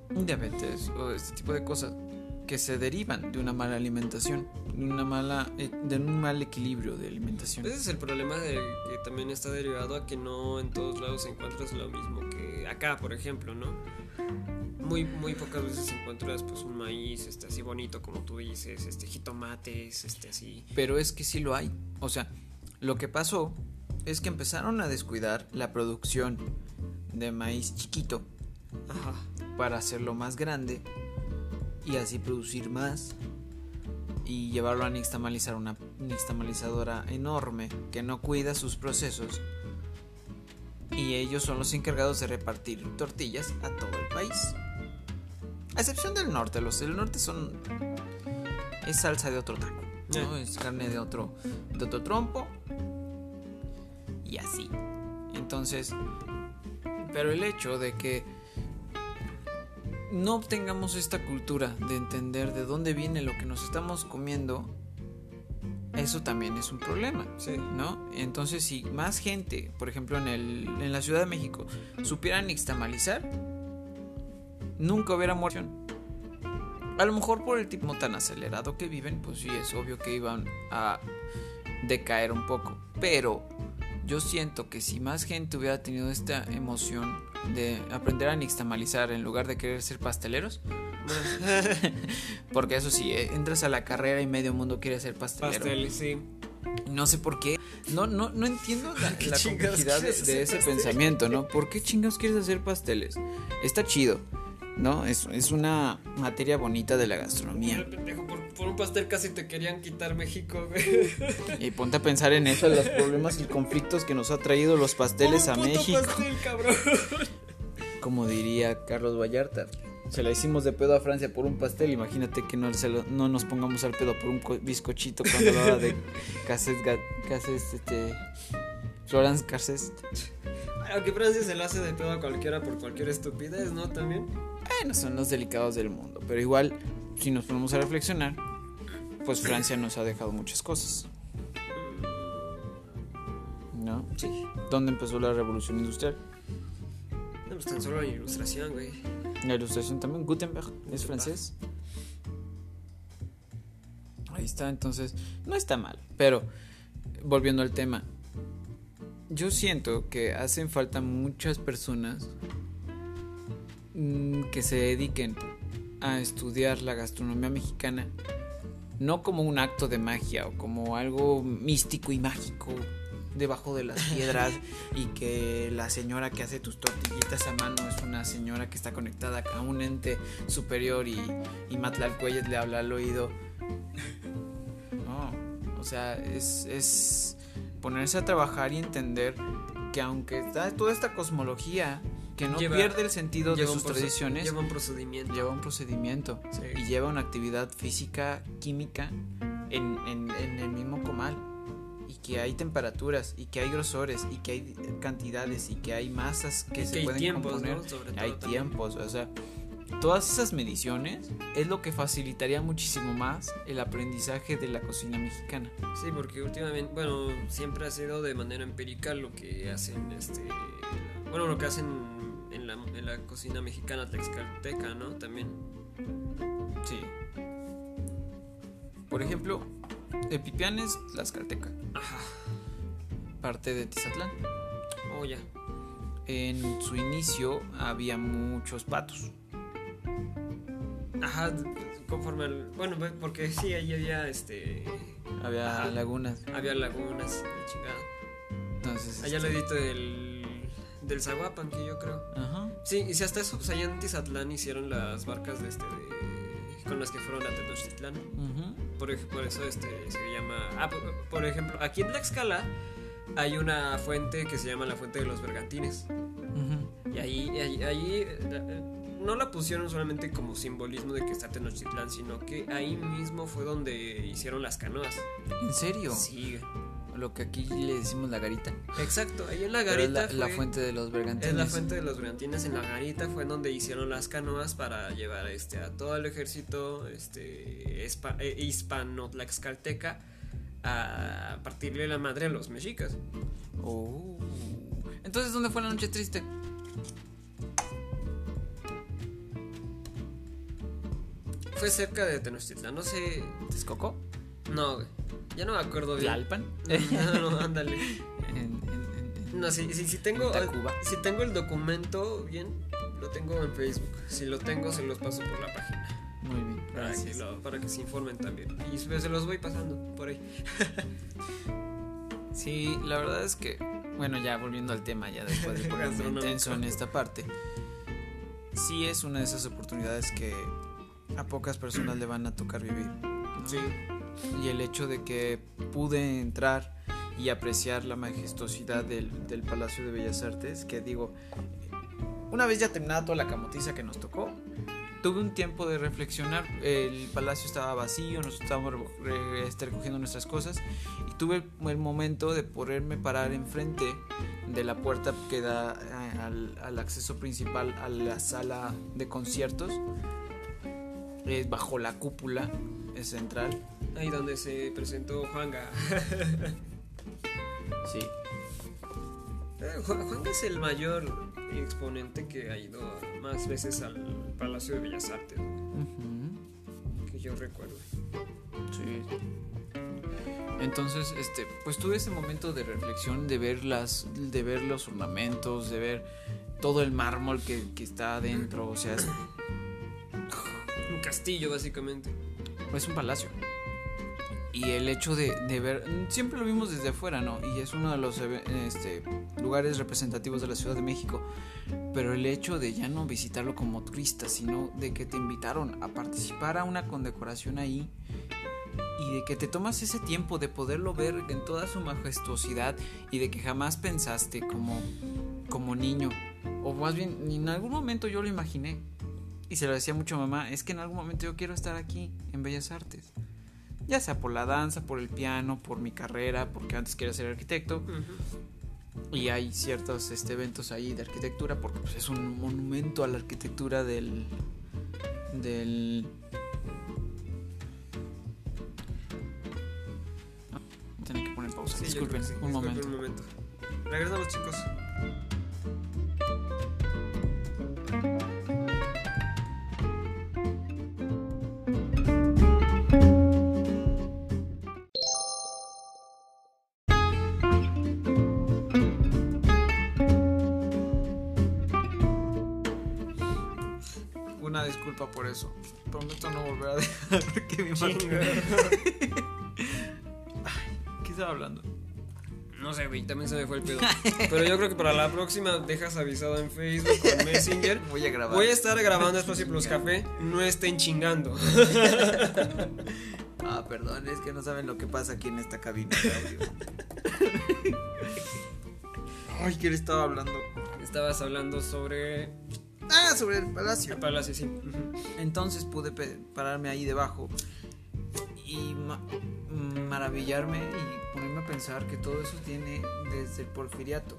diabetes o este tipo de cosas que se derivan de una mala alimentación, de una mala eh, de un mal equilibrio de alimentación. Ese es el problema de que también está derivado a que no en todos lados encuentras lo mismo que acá, por ejemplo, ¿no? Muy, muy pocas veces encuentras pues un maíz este así bonito como tú dices, este jitomates, este así. Pero es que sí lo hay. O sea, lo que pasó es que empezaron a descuidar la producción de maíz chiquito Ajá. para hacerlo más grande y así producir más y llevarlo a nixtamalizar una nixtamalizadora enorme que no cuida sus procesos y ellos son los encargados de repartir tortillas a todo el país. A excepción del norte, los del norte son es salsa de otro taco. ¿no? Es carne de otro, de otro trompo. Y así. Entonces, pero el hecho de que no tengamos esta cultura de entender de dónde viene lo que nos estamos comiendo, eso también es un problema, Sí. ¿no? Entonces, si más gente, por ejemplo, en, el, en la Ciudad de México, supieran nixtamalizar, nunca hubiera muerto. A lo mejor por el tipo tan acelerado que viven, pues sí, es obvio que iban a decaer un poco. Pero yo siento que si más gente hubiera tenido esta emoción de aprender a nixtamalizar en lugar de querer ser pasteleros, porque eso sí, eh, entras a la carrera y medio mundo quiere ser pastelero. Pastel, sí. No sé por qué. No, no, no entiendo la, ¿Qué la chingados complejidad de, de ese pensamiento, ¿no? ¿Por qué chingados quieres hacer pasteles? Está chido, ¿no? Es, es una materia bonita de la gastronomía. Por, un pastel casi te querían quitar México, güey. Y ponte a pensar en eso, los problemas y conflictos que nos ha traído los pasteles Por a un puto México. pastel, cabrón. Como diría Carlos Vallarta. Se la hicimos de pedo a Francia por un pastel. Imagínate que no, se lo- no nos pongamos al pedo por un co- bizcochito cuando hablaba de Casses, Ga- Casses, este. Florence Casses. Aunque Francia se le hace de pedo a cualquiera por cualquier estupidez, ¿no? También. Bueno, son los delicados del mundo. Pero igual, si nos ponemos a reflexionar, pues Francia nos ha dejado muchas cosas. ¿No? Sí. ¿Dónde empezó la revolución industrial? No, pues tan solo la ilustración, güey. La ilustración también. Gutenberg es francés. Ahí está, entonces, no está mal. Pero, volviendo al tema, yo siento que hacen falta muchas personas mm, que se dediquen a estudiar la gastronomía mexicana, no como un acto de magia o como algo místico y mágico debajo de las piedras y que la señora que hace tus tortillitas a mano es una señora que está conectada a un ente superior y, y Matlalcueyes le habla al oído. No, o sea, es, es ponerse a trabajar y entender que aunque está toda esta cosmología que no Lleva- pierde el sentido de sus tradiciones, Lleva un procedimiento. lleva un procedimiento Sí. y lleva una actividad física, química en, en- en el mismo comal. Y que hay temperaturas, y que hay grosores, y que hay cantidades, y que hay masas que Y se que hay pueden tiempos, componer. ¿no? Sobre todo hay también. tiempos, o sea, todas esas mediciones es lo que facilitaría muchísimo más el aprendizaje de la cocina mexicana. Sí, porque últimamente, bueno, siempre ha sido de manera empírica lo que hacen, este, bueno, lo que hacen en la, en la cocina mexicana tlaxcalteca, ¿no? También. Sí. Por ejemplo, el pipián es tlaxcalteca, Ajá. parte de Tizatlán. Oh, ya. En su inicio había muchos patos. Ajá, conforme al, bueno, porque sí, ahí había, este, Había Ajá. lagunas. había lagunas, la chingada. Entonces. Allá al este, ladito del, del Zaguapan, que yo creo. Ajá. Sí, y si hasta eso, pues allá en Tizatlán hicieron las barcas de este, de, con las que fueron a Tenochtitlán. ujú. Por, por eso este se llama. Ah, por, por ejemplo, aquí en Tlaxcala hay una fuente que se llama la Fuente de los Bergantines. Y ahí, ahí, ahí, eh, no la pusieron solamente como simbolismo de que está Tenochtitlán, sino que ahí mismo fue donde hicieron las canoas. ¿En serio? Sí, Lo que aquí le decimos la garita. exacto. Ahí en la Pero es garita. la, la fue- fuente de los bergantines. Es la fuente de los bergantines en la garita fue en donde hicieron las canoas para llevar este a todo el ejército este eh, hispano tlaxcalteca a partirle la madre a los mexicas. Oh. Entonces, ¿dónde fue la noche triste? Fue cerca de Tenochtitlán, no sé, ¿Texcoco? no, güey, ya no me acuerdo bien. ¿Tlalpan? No, no, ándale. En, en- en- en- No, si, si, si tengo si tengo el documento bien, lo tengo en Facebook. Si lo tengo se los paso por la página. Muy bien, Para que, lo- para que se informen también. Y se los voy pasando por ahí. Sí, la verdad es que, bueno, ya volviendo al tema, ya después de ponerme intenso en esta parte, sí es una de esas oportunidades que a pocas personas le van a tocar vivir. ¿no? Sí. Y el hecho de que pude entrar y apreciar la majestuosidad del, del Palacio de Bellas Artes, que digo, una vez ya terminada toda la camotiza que nos tocó, tuve un tiempo de reflexionar. El palacio estaba vacío, nosotros estábamos este, recogiendo nuestras cosas y tuve el, momento de poderme parar enfrente de la puerta que da eh, al, al acceso principal a la sala de conciertos. Es bajo la cúpula central. Ahí donde se presentó Juanga. Sí. Eh, Ju- Juanga es el mayor exponente que ha ido más veces al Palacio de Bellas Artes, que yo recuerdo. Sí. Entonces, este, pues tuve ese momento de reflexión, de ver las, de ver los ornamentos, de ver todo el mármol que, que está adentro, o sea, es, Un castillo, básicamente. es un palacio. Y el hecho de, de ver, siempre lo vimos desde afuera, ¿no? Y es uno de los eve- este, lugares representativos de la Ciudad de México. Pero el hecho de ya no visitarlo como turista, sino de que te invitaron a participar a una condecoración ahí y de que te tomas ese tiempo de poderlo ver en toda su majestuosidad y de que jamás pensaste como, como niño, o más bien en algún momento yo lo imaginé. Y se lo decía mucho a mamá, es que en algún momento yo quiero estar aquí, en Bellas Artes. Ya sea por la danza, por el piano, por mi carrera, porque antes quería ser arquitecto. Y hay ciertos este, eventos ahí de arquitectura, porque pues, es un monumento a la arquitectura del... del... Ah, Tenía que poner pausa, Sí, disculpen, sí. un Disculpen momento. un momento. Regresamos, chicos. Disculpa por eso. Prometo no volver a dejar que mi. Chinga. ¿Qué estaba hablando? No sé, güey, también se me fue el pedo. Pero yo creo que para la próxima dejas avisado en Facebook o en Messenger. Voy a grabar. Voy a estar grabando Espacio Plus Café. No estén chingando. Ah, perdón, es que no saben lo que pasa aquí en esta cabina de audio. Ay, ¿qué le estaba hablando? Estabas hablando sobre Ah, sobre el palacio. el palacio, sí. Entonces pude pararme ahí debajo y ma- mm, maravillarme y ponerme a pensar que todo eso tiene desde el porfiriato.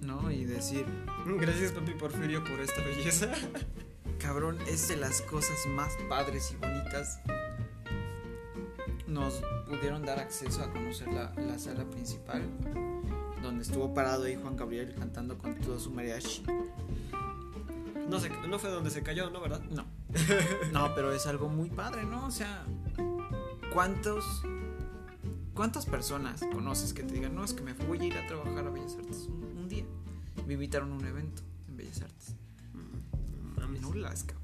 ¿No? Y decir, Gracias, papi Porfirio, por esta belleza. cabrón, es de las cosas más padres y bonitas. Nos pudieron dar acceso a conocer la, la sala principal, donde estuvo parado ahí Juan Gabriel cantando con todo su mariachi. No, sé, no fue donde se cayó, ¿no? ¿Verdad? No. No, pero es algo muy padre, ¿no? O sea, ¿cuántos cuántas personas conoces que te digan, "No, es que me voy a ir a trabajar a Bellas Artes un, un día"? Me invitaron a un evento en Bellas Artes. Mames. Nulas, cabrón.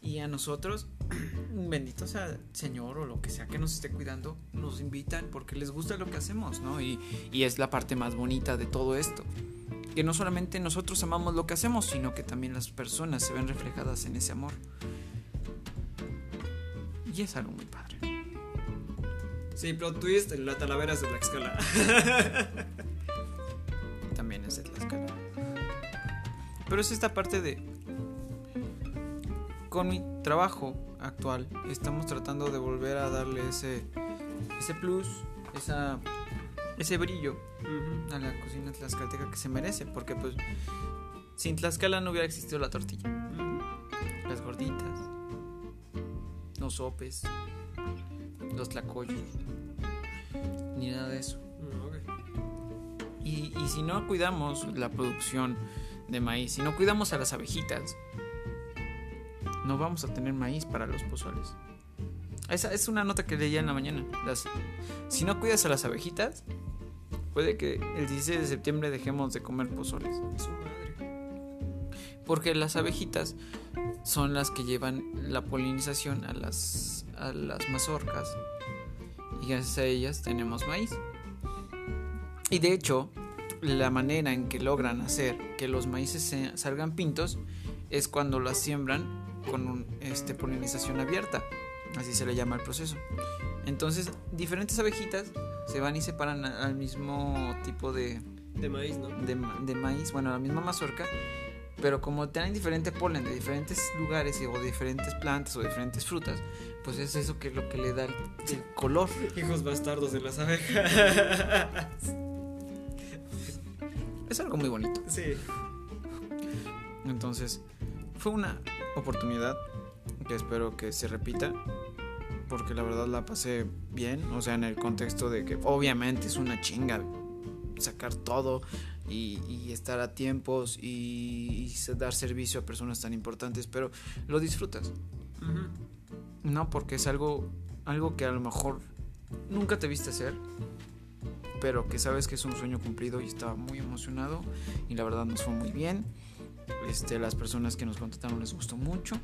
Y a nosotros, bendito sea el Señor o lo que sea que nos esté cuidando, nos invitan porque les gusta lo que hacemos, ¿no? Y, y es la parte más bonita de todo esto. Que no solamente nosotros amamos lo que hacemos, sino que también las personas se ven reflejadas en ese amor. Y es algo muy padre. Sí, plot twist, la talavera es de la escala. También es de Tlaxcala. Pero es esta parte de... Con mi trabajo actual, estamos tratando de volver a darle ese, ese plus, esa, ese brillo a la cocina tlaxcalteca que se merece. Porque pues sin Tlaxcala no hubiera existido la tortilla. Las gorditas, los sopes, los tlacoyos, ni nada de eso. Mm. Y, y si no cuidamos la producción de maíz, si no cuidamos a las abejitas, no vamos a tener maíz para los pozoles. Esa es una nota que leía en la mañana. Las, si no cuidas a las abejitas, puede que el 16 de septiembre dejemos de comer pozoles. Su madre. Porque las abejitas son las que llevan la polinización a las, a las mazorcas. Y gracias a ellas tenemos maíz. Y de hecho, la manera en que logran hacer que los maíces salgan pintos es cuando las siembran con un, este, polinización abierta. Así se le llama el proceso. Entonces, diferentes abejitas se van y se paran a- al mismo tipo de, De maíz, ¿no? de, ma- de maíz, bueno, la misma mazorca, Pero como tienen diferente polen de diferentes lugares o diferentes plantas o diferentes frutas, pues es eso que es lo que le da el, el color. Hijos bastardos de las abejas. Es algo muy bonito. sí. Entonces, fue una oportunidad que espero que se repita. Porque la verdad la pasé bien. O sea, en el contexto de que obviamente es una chinga sacar todo y, y estar a tiempos y, dar servicio a personas tan importantes. Pero lo disfrutas. No, porque es algo, algo que a lo mejor nunca te viste hacer, pero que sabes que es un sueño cumplido y estaba muy emocionado y la verdad nos fue muy bien. Este, las personas que nos contrataron les gustó mucho,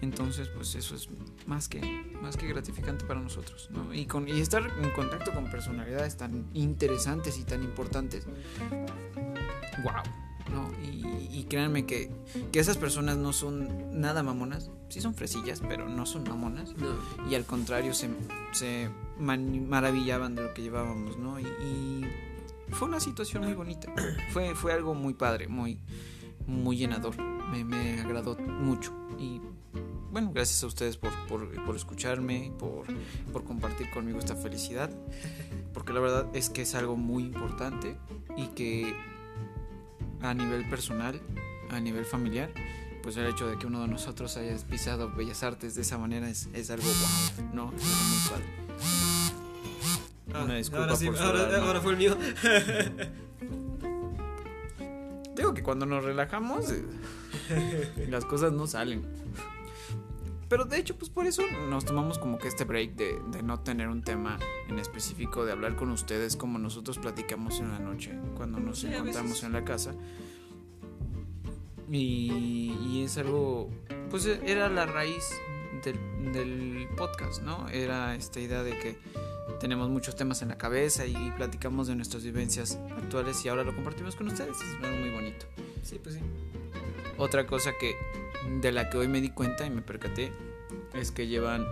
entonces pues eso es más que, más que gratificante para nosotros, ¿no? Y, con, y estar en contacto con personalidades tan interesantes y tan importantes. ¡Wow! ¿no? Y, y créanme que, que esas personas no son nada mamonas, sí son fresillas, pero no son mamonas No. y al contrario se, se maravillaban de lo que llevábamos, ¿no? Y, y fue una situación muy bonita, fue, fue algo muy padre, muy, muy llenador, me, me agradó mucho y bueno, gracias a ustedes por, por, por escucharme, por, por compartir conmigo esta felicidad, porque la verdad es que es algo muy importante y que a nivel personal, a nivel familiar, pues el hecho de que uno de nosotros haya pisado Bellas Artes de esa manera es, es algo wow, ¿no? Es algo muy padre. Ah, Una disculpa ahora sí, por ahora, ahora fue el mío. Digo que cuando nos relajamos, eh, las cosas no salen. Pero de hecho, pues por eso nos tomamos como que este break de, de no tener un tema en específico, de hablar con ustedes como nosotros platicamos en la noche, cuando nos Sí, encontramos en la casa. Y, y es algo, pues era la raíz del, del podcast, ¿no? Era esta idea de que tenemos muchos temas en la cabeza y, platicamos de nuestras vivencias actuales y ahora lo compartimos con ustedes. Es muy bonito. Sí, pues sí. Otra cosa que de la que hoy me di cuenta y me percaté es que llevan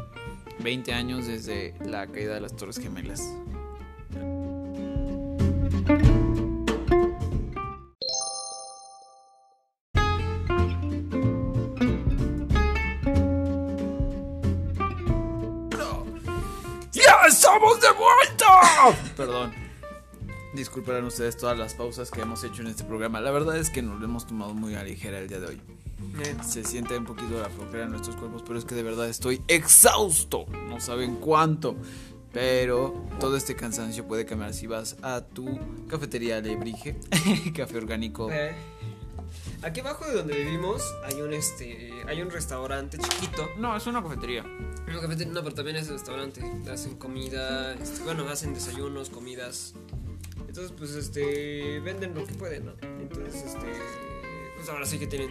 20 años desde la caída de las Torres Gemelas. Disculparán ustedes todas las pausas que hemos hecho en este programa. La verdad es que nos lo hemos tomado muy a ligera el día de hoy. Eh, Se siente un poquito la flojera en nuestros cuerpos, pero es que de verdad estoy exhausto. No saben cuánto. Pero todo este cansancio puede cambiar si vas a tu cafetería Lebrige, café orgánico. eh, Aquí abajo de donde vivimos hay un este hay un restaurante chiquito. No, es una cafetería. No, cafete- no, pero también es restaurante. Hacen comida, este, bueno, hacen desayunos, comidas. Entonces, pues, este, venden lo que pueden, ¿no? Entonces, este, pues ahora sí que tienen,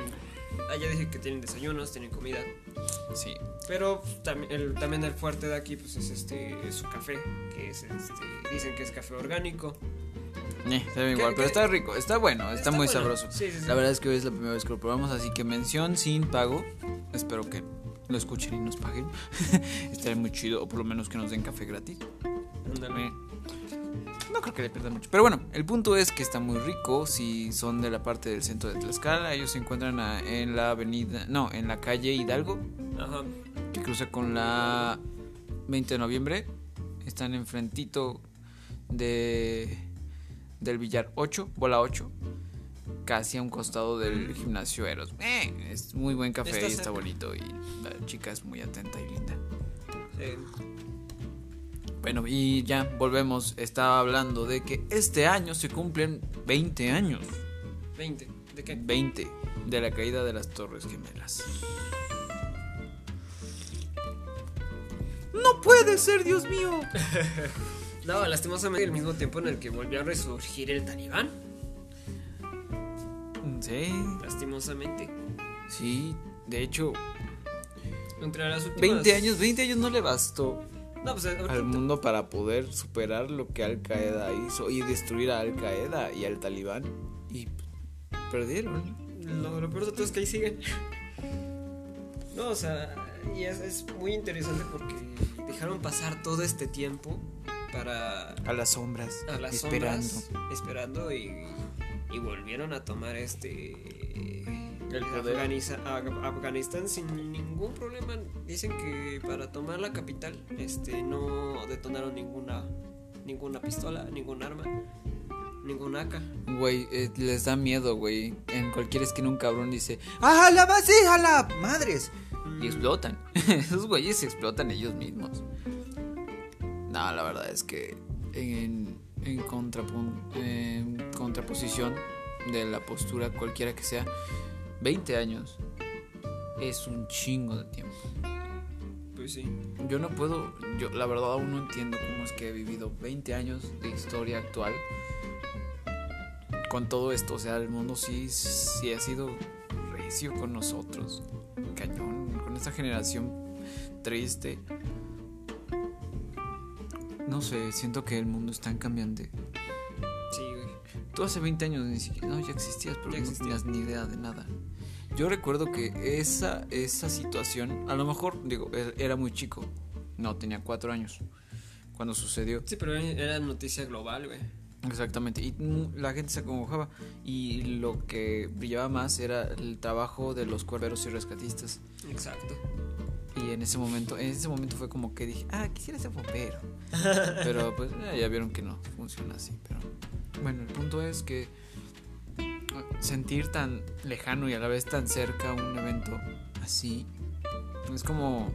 ah, ya dije que tienen desayunos, tienen comida. Sí. Pero también el, también el fuerte de aquí, pues, es este, es su café, que es, este, dicen que es café orgánico. Eh, sabe ¿Qué- igual, pero está rico, está bueno, está, muy bueno. sabroso. Sí, sí, sí. La verdad es que hoy es la primera vez que lo probamos, así que mención sin pago. Espero que lo escuchen y nos paguen. Estaría muy chido, o por lo menos que nos den café gratis. Ándale. No creo que le pierda mucho. Pero bueno, el punto es que está muy rico. Si son de la parte del centro de Tlaxcala, ellos se encuentran a- en la avenida, no, en la calle Hidalgo, Ajá. que cruza con la 20 de noviembre. Están enfrentito de del Villar 8, bola 8, casi a un costado del gimnasio Eros. Eh, es muy buen café Está y está bonito y la chica es muy atenta y linda. Sí. Bueno, y ya volvemos. Estaba hablando de que este año se cumplen 20 años. 20. ¿De qué? 20 de la caída de las Torres Gemelas. No puede ser, Dios mío. No, lastimosamente el mismo tiempo en el que volvió a resurgir el talibán. Sí, Lastimosamente. sí, de hecho, Entre las últimas... 20 años, 20 años no le bastó No, pues ahorita- al mundo para poder superar lo que Al Qaeda hizo y destruir a Al Qaeda y al Talibán. Y perdieron. Lo, lo peor de todo es que ahí siguen. No, o sea, y es, es muy interesante porque dejaron pasar todo este tiempo para A las sombras, a las esperando. sombras, esperando y, y volvieron a tomar este El de poder. Afganiza- Af- Afganistán sin ningún problema. Dicen que para tomar la capital este, no detonaron ninguna, ninguna pistola, ningún arma, ningún AK. Güey, eh, les da miedo, güey. En cualquier esquina un cabrón dice, ¡Ah, la base, a la madres! Y explotan. Esos güeyes explotan ellos mismos. No, la verdad es que en, en, contrapun- en contraposición de la postura cualquiera que sea, 20 años es un chingo de tiempo. Pues sí. Yo no puedo, yo la verdad aún no entiendo cómo es que he vivido 20 años de historia actual con todo esto. O sea, el mundo sí, sí ha sido recio con nosotros. Cañón, con esta generación triste. No sé, siento que el mundo está en cambiante. Sí, güey. Tú hace 20 años ni siquiera, no, ya existías, pero Ya no existía. tenías ni idea de nada. Yo recuerdo que esa, esa situación, a lo mejor, digo, e- era muy chico. No, tenía cuatro años cuando sucedió. Sí, pero era noticia global, güey. Exactamente. Y la gente se acongojaba. Y lo que brillaba más era el trabajo de los cuerveros y rescatistas. Exacto. Y en ese momento, en ese momento fue como que dije, ah, quisiera ser bombero. pero pues eh, ya vieron que no funciona así. Pero bueno, el punto es que sentir tan lejano y a la vez tan cerca un evento así es como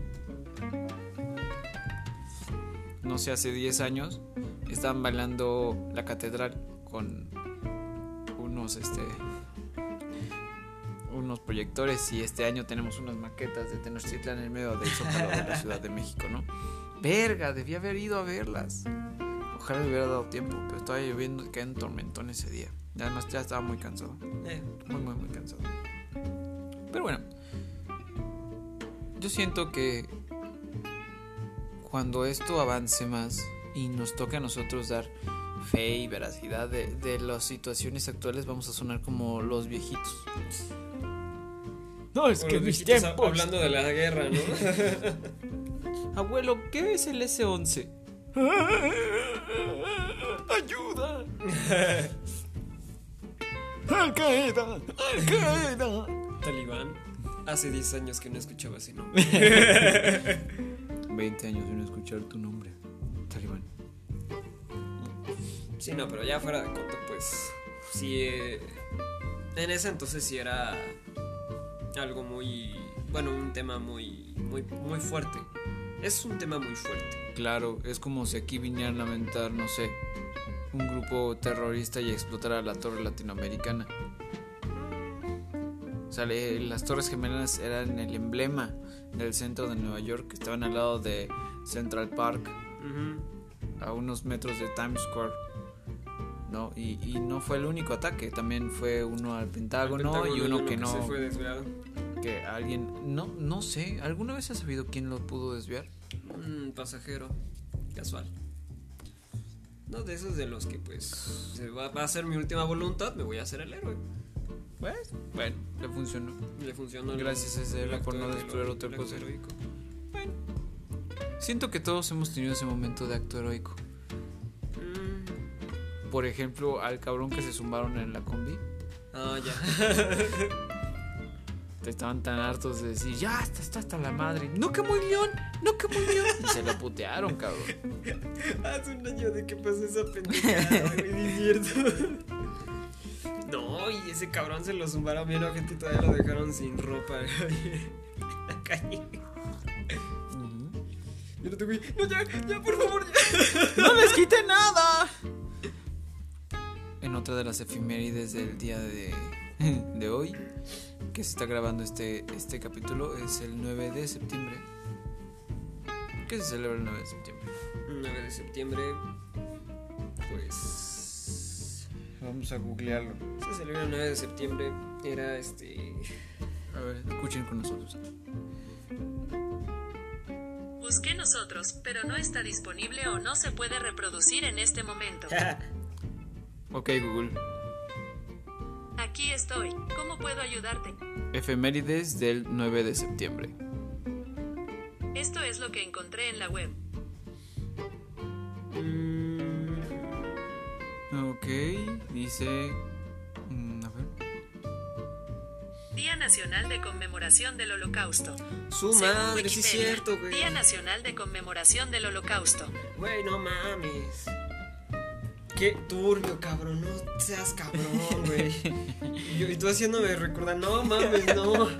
no sé, hace 10 años estaban bailando la catedral con unos este unos proyectores y este año tenemos unas maquetas de Tenochtitlan en el medio del zócalo de la Ciudad de México, ¿no? Verga, debía haber ido a verlas. Ojalá hubiera dado tiempo, pero estaba lloviendo y quedé en tormentón ese día. Además ya estaba muy cansado. Eh, Muy, muy, muy cansado. Pero bueno, yo siento que cuando esto avance más y nos toque a nosotros dar fe y veracidad de, de las situaciones actuales, vamos a sonar como los viejitos. No, es los viejitos hab- hablando de la guerra, ¿no? Abuelo, ¿qué es el S11? ¡Ayuda! ¡Al Qaeda! ¡Al Qaeda! Talibán. Hace 10 años que no escuchaba ese nombre. 20 años de no escuchar tu nombre, Talibán. Sí, no, pero ya fuera de coto, pues. Sí. eh, en ese entonces sí era. Algo muy. Bueno, un tema muy. Muy, muy fuerte. Es un tema muy fuerte. Claro, es como si aquí vinieran a aventar, no sé, un grupo terrorista y explotara la torre latinoamericana. O sea, le- las Torres Gemelas eran el emblema del centro de Nueva York, que estaban al lado de Central Park, a unos metros de Times Square. ¿No? Y, y no fue el único ataque, también fue uno al Pentágono, Pentágono y uno que no. se fue desviado. que alguien. No, no sé, ¿alguna vez has sabido quién lo pudo desviar? Un pasajero casual. No de esos de los que, pues. Se va, va a ser mi última voluntad, me voy a hacer el héroe. Pues, bueno, le funcionó. Le funcionó. el- Gracias a ese héroe por no destruir otra cosa. heroico. Siento que todos hemos tenido ese momento de acto heroico. Mm, Por ejemplo, al cabrón que se zumbaron en la combi. Ah, ya. Estaban tan hartos de decir, ya, está, está hasta la madre. No que muy león, no que muy león. Y se lo putearon, cabrón. Hace un año de que pasó esa pendejada, güey, ni cierto. No, y ese cabrón se lo zumbaron bien a gente y todavía lo dejaron sin ropa, güey. La calle. Y el otro güey, no, ya, ya, por favor, ya. ¡No les quite nada! En otra de las efemérides del día de, de hoy, que se está grabando este, este capítulo, es el 9 de septiembre. ¿Qué se celebra el 9 de septiembre? 9 de septiembre, pues. Vamos a googlearlo. Se celebra el 9 de septiembre. Era este. A ver, escuchen con nosotros. Busqué nosotros, pero no está disponible o no se puede reproducir en este momento. Ok, Google. Aquí estoy. ¿Cómo puedo ayudarte? Efemérides del 9 de septiembre. Esto es lo que encontré en la web. Mm, Ok, dice... mm, a ver. Día Nacional de Conmemoración del Holocausto. Su Según madre, sí es cierto, güey. Día Nacional de Conmemoración del Holocausto. Güey, no mames. Qué turbio, cabrón. No seas cabrón, güey. Y, yo- y tú haciéndome recordar, no mames, no.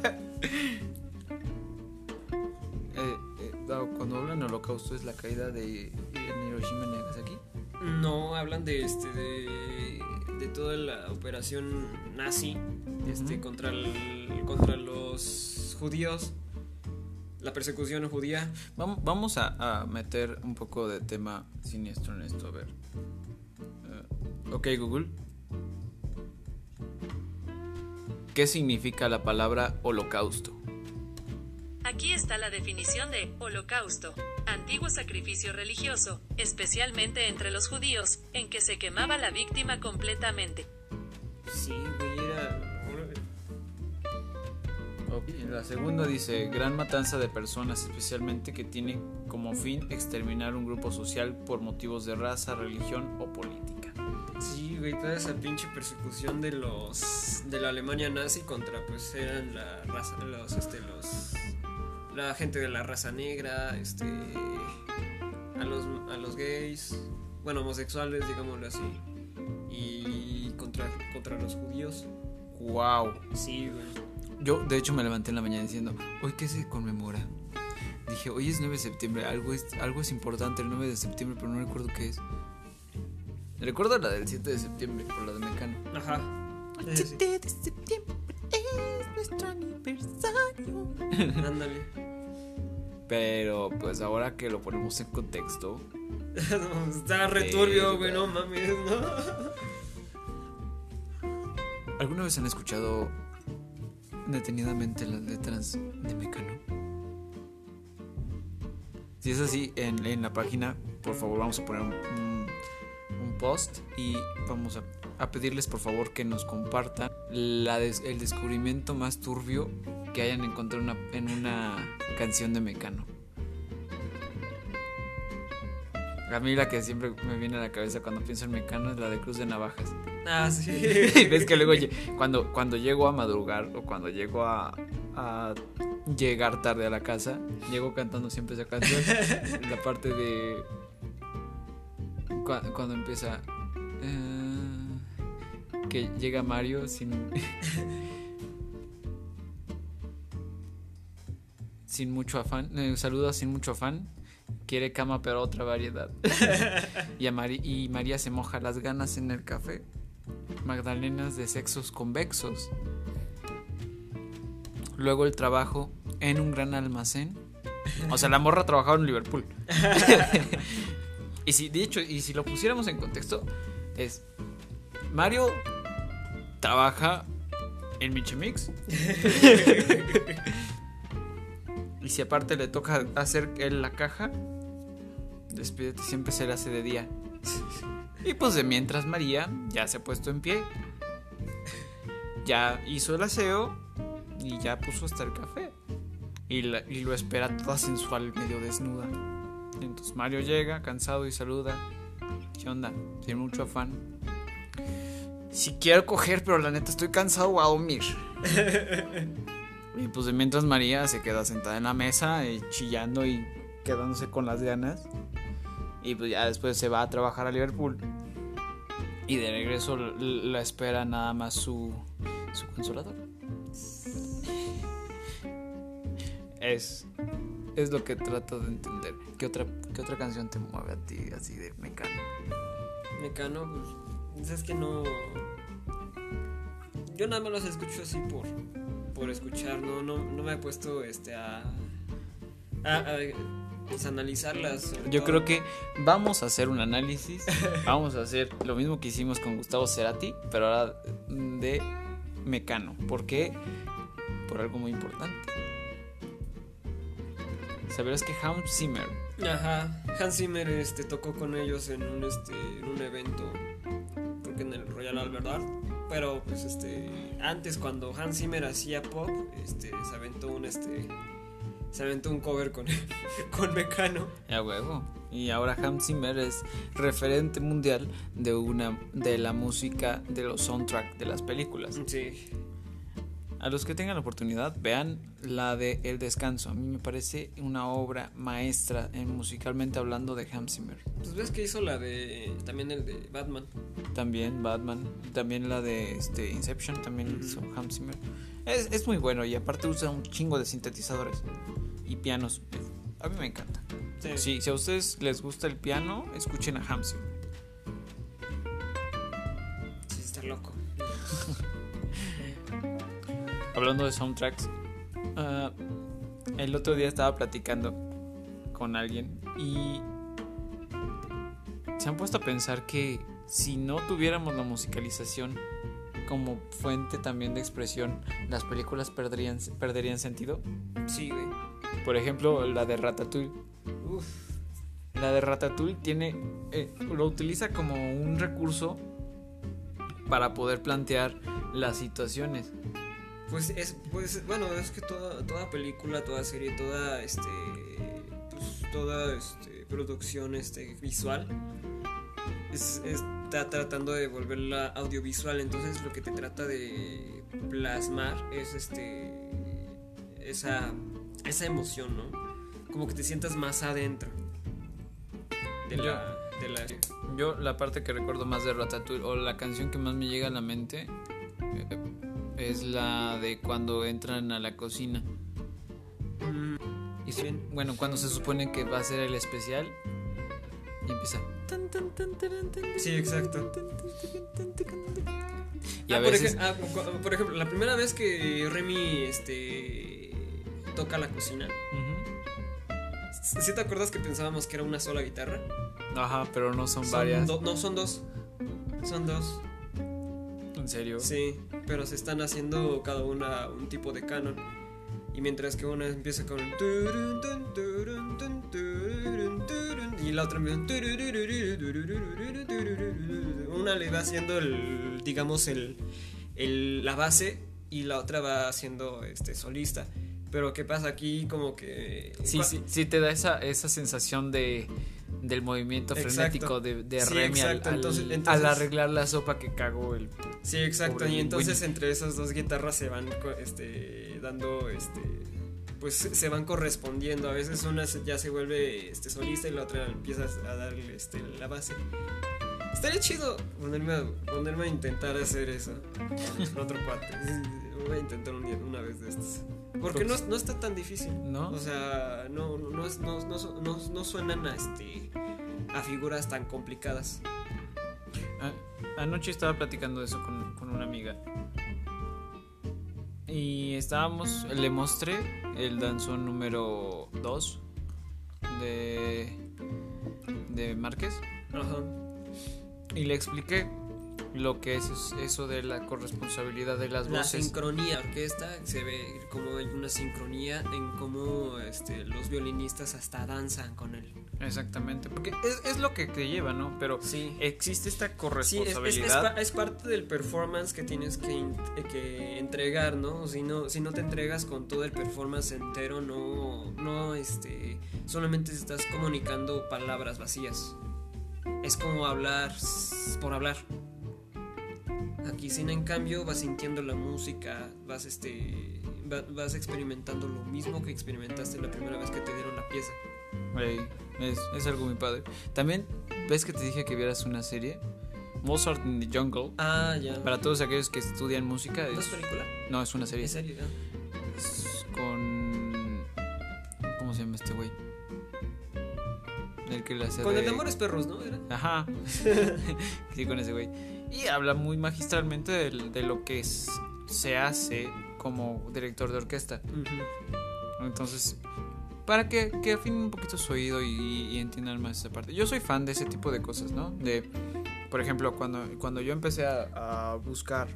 Eh, eh, cuando hablan de holocausto es la caída de en Hiroshima y Nagasaki. No, hablan de este de, de toda la operación nazi este contra el, contra los judíos. La persecución judía. Vam- Vamos a, a meter un poco de tema siniestro en esto, a ver. Ok, Google. ¿Qué significa la palabra holocausto? Aquí está la definición de holocausto, antiguo sacrificio religioso, especialmente entre los judíos, en que se quemaba la víctima completamente. Sí, güey, era Ok, La segunda dice, gran matanza de personas, especialmente que tiene como fin exterminar un grupo social por motivos de raza, religión o política. Güey, toda esa pinche persecución de los de la Alemania nazi contra pues eran la raza los este los la gente de la raza negra, este a los a los gays, bueno, homosexuales, digámoslo así. Y contra contra los judíos. ¡Wow! Sí, güey. Yo, de hecho, me levanté en la mañana diciendo, ¿hoy qué se conmemora? Dije, hoy es 9 de septiembre, algo es, algo es importante el 9 de septiembre, pero no recuerdo qué es. Recuerdo la del 7 de septiembre, por la de Mecano. Ajá. El Sí, sí. 7 de septiembre es nuestro aniversario. Ándale. Pero, pues ahora que lo ponemos en contexto, Está returbio, güey, no mames, no. ¿alguna vez han escuchado detenidamente las letras de Mecano? Si es así, en, en la página, por favor, vamos a poner un post y vamos a, a pedirles, por favor, que nos compartan la des- el descubrimiento más turbio que hayan encontrado una- en una canción de Mecano. A mí la que siempre me viene a la cabeza cuando pienso en Mecano es la de Cruz de Navajas. Ah, sí. Y ves que luego cuando, cuando llego a madrugar o cuando llego a, a llegar tarde a la casa, llego cantando siempre esa canción. la parte de cua- cuando empieza eh, que llega Mario sin sin mucho afán, eh, saluda sin mucho afán. Quiere cama pero otra variedad. y, a Mari- y María se moja las ganas en el café. Magdalenas de sexos convexos. Luego el trabajo en un gran almacén. O sea, la morra trabajaba en Liverpool. y si, de hecho, y si lo pusiéramos en contexto, es Mario trabaja en Michemix. y si aparte le toca hacer él la caja, despídete, siempre se le hace de día. Y pues de mientras María ya se ha puesto en pie, ya hizo el aseo y ya puso hasta el café. Y, la- y lo espera toda sensual, medio desnuda. Entonces Mario llega, cansado, y saluda. ¿Qué onda? Sin mucho afán. Si quiero coger, pero la neta estoy cansado, a dormir. y pues de mientras María se queda sentada en la mesa, eh, chillando y quedándose con las ganas. Y pues ya después se va a trabajar a Liverpool. Y de regreso la espera nada más su, su consolador. Es, es lo que trato de entender. ¿Qué otra, ¿Qué otra canción te mueve a ti así de mecano? Mecano, pues, es que no. Yo nada más los escucho así por, por escuchar, no, no, no me he puesto este a. a, a, pues, analizarlas. Yo todo. creo que vamos a hacer un análisis. Vamos a hacer lo mismo que hicimos con Gustavo Cerati, pero ahora de Mecano. ¿Por qué? Por algo muy importante. Sabrás que Hans Zimmer Ajá, Hans Zimmer este, tocó con ellos en un, este, en un evento, creo que en el Royal Albert Art, pero pues este, antes cuando Hans Zimmer hacía pop, este, se aventó un, este, se aventó un cover con, con Mecano. A huevo. Y ahora Hans Zimmer es referente mundial de una de la música de los soundtracks de las películas. Sí, A los que tengan la oportunidad, vean la de El Descanso. A mí me parece una obra maestra en musicalmente hablando de Hans Zimmer. Pues ves que hizo la de. También el de Batman. También Batman, también la de este, Inception, también Ujú. hizo Hans Zimmer. Es, es muy bueno y aparte usa un chingo de sintetizadores y pianos. A mí me encanta. Sí, si a ustedes les gusta el piano, escuchen a Hans Zimmer. Sí, está loco. Hablando de soundtracks, ah, el otro día estaba platicando con alguien y se han puesto a pensar que si no tuviéramos la musicalización como fuente también de expresión, las películas perderían, perderían sentido. Sí, güey. Por ejemplo, la de Ratatouille. Uf. La de Ratatouille tiene, eh, lo utiliza como un recurso para poder plantear las situaciones. Pues es, pues, bueno, es que toda, toda película, toda serie, toda, este, pues, toda, este, producción, este, visual, es- está tratando de volverla audiovisual, entonces lo que te trata de plasmar es, este, esa, esa emoción, ¿no? Como que te sientas más adentro de la, de la Yo la parte que recuerdo más de Ratatouille o la canción que más me llega a la mente eh, es la de cuando entran a la cocina. Y Bien. bueno, cuando se supone que va a ser el especial y empieza. Sí, exacto. Y Ah, a por, ah, ejemplo, la primera vez que Remy este toca la cocina, Ujú. ¿sí te acuerdas que pensábamos que era una sola guitarra? Ajá, pero no son, Son varias. no, son dos. Son dos. ¿En serio? Sí, pero se están haciendo cada una un tipo de canon. Y mientras que una empieza con y la otra una le va haciendo el digamos el, el la base y la otra va haciendo este solista. Pero qué pasa aquí como que Sí, sí, sí te da esa, esa sensación de del movimiento Exacto. frenético de, de Sí, Remy al- al, Entonces- al entonces- arreglar la sopa que cagó el Sí, exacto. Y entonces Winnie. entre esas dos guitarras se van este, dando, este, pues se van correspondiendo. A veces una ya se vuelve este, solista y la otra empieza a darle este, la base. Estaría chido ponerme a, ponerme a intentar hacer eso otro cuate. Voy a intentar un día, una vez de estos. Porque no, no está tan difícil. ¿No? O sea, no, no, no, es- no, no, su- no, no suenan a, este, a figuras tan complicadas. A- Anoche estaba platicando eso con, con una amiga. Y estábamos, le mostré el danzón número 2 de, de Márquez. Ajá. Y le expliqué lo que es es- eso de la corresponsabilidad de las La voces. sincronía orquesta se ve como hay una sincronía en cómo este, los violinistas hasta danzan con él. Exactamente, porque es, es lo que te lleva, ¿no? Pero Sí. existe esta Sí, es, es- es corresponsabilidad. pa- es parte del performance que tienes que, que entregar, ¿no? Si no si no te entregas con todo el performance entero, no no este solamente estás comunicando palabras vacías. Es como hablar por hablar. Aquí sin en cambio vas sintiendo la música, vas este va- vas experimentando lo mismo que experimentaste la primera vez que te dieron la pieza. Ey, es, es algo muy padre. También, ¿ves que te dije que vieras una serie? Mozart in the Jungle. Ah, ya. Para todos aquellos que estudian música. ¿No Es, es película? no, es una serie. ¿En serio? Ah. Es con. ¿Cómo se llama este güey? El que le hace Con de- el de Amores Perros, ¿no? Era. Ajá. sí, con ese güey. Y habla muy magistralmente de, lo que es- se hace como director de orquesta. Entonces, para que, que afinen un poquito su oído y, y entiendan más esa parte. Yo soy fan de ese tipo de cosas, ¿no? De, por ejemplo, cuando, cuando yo empecé a, a buscar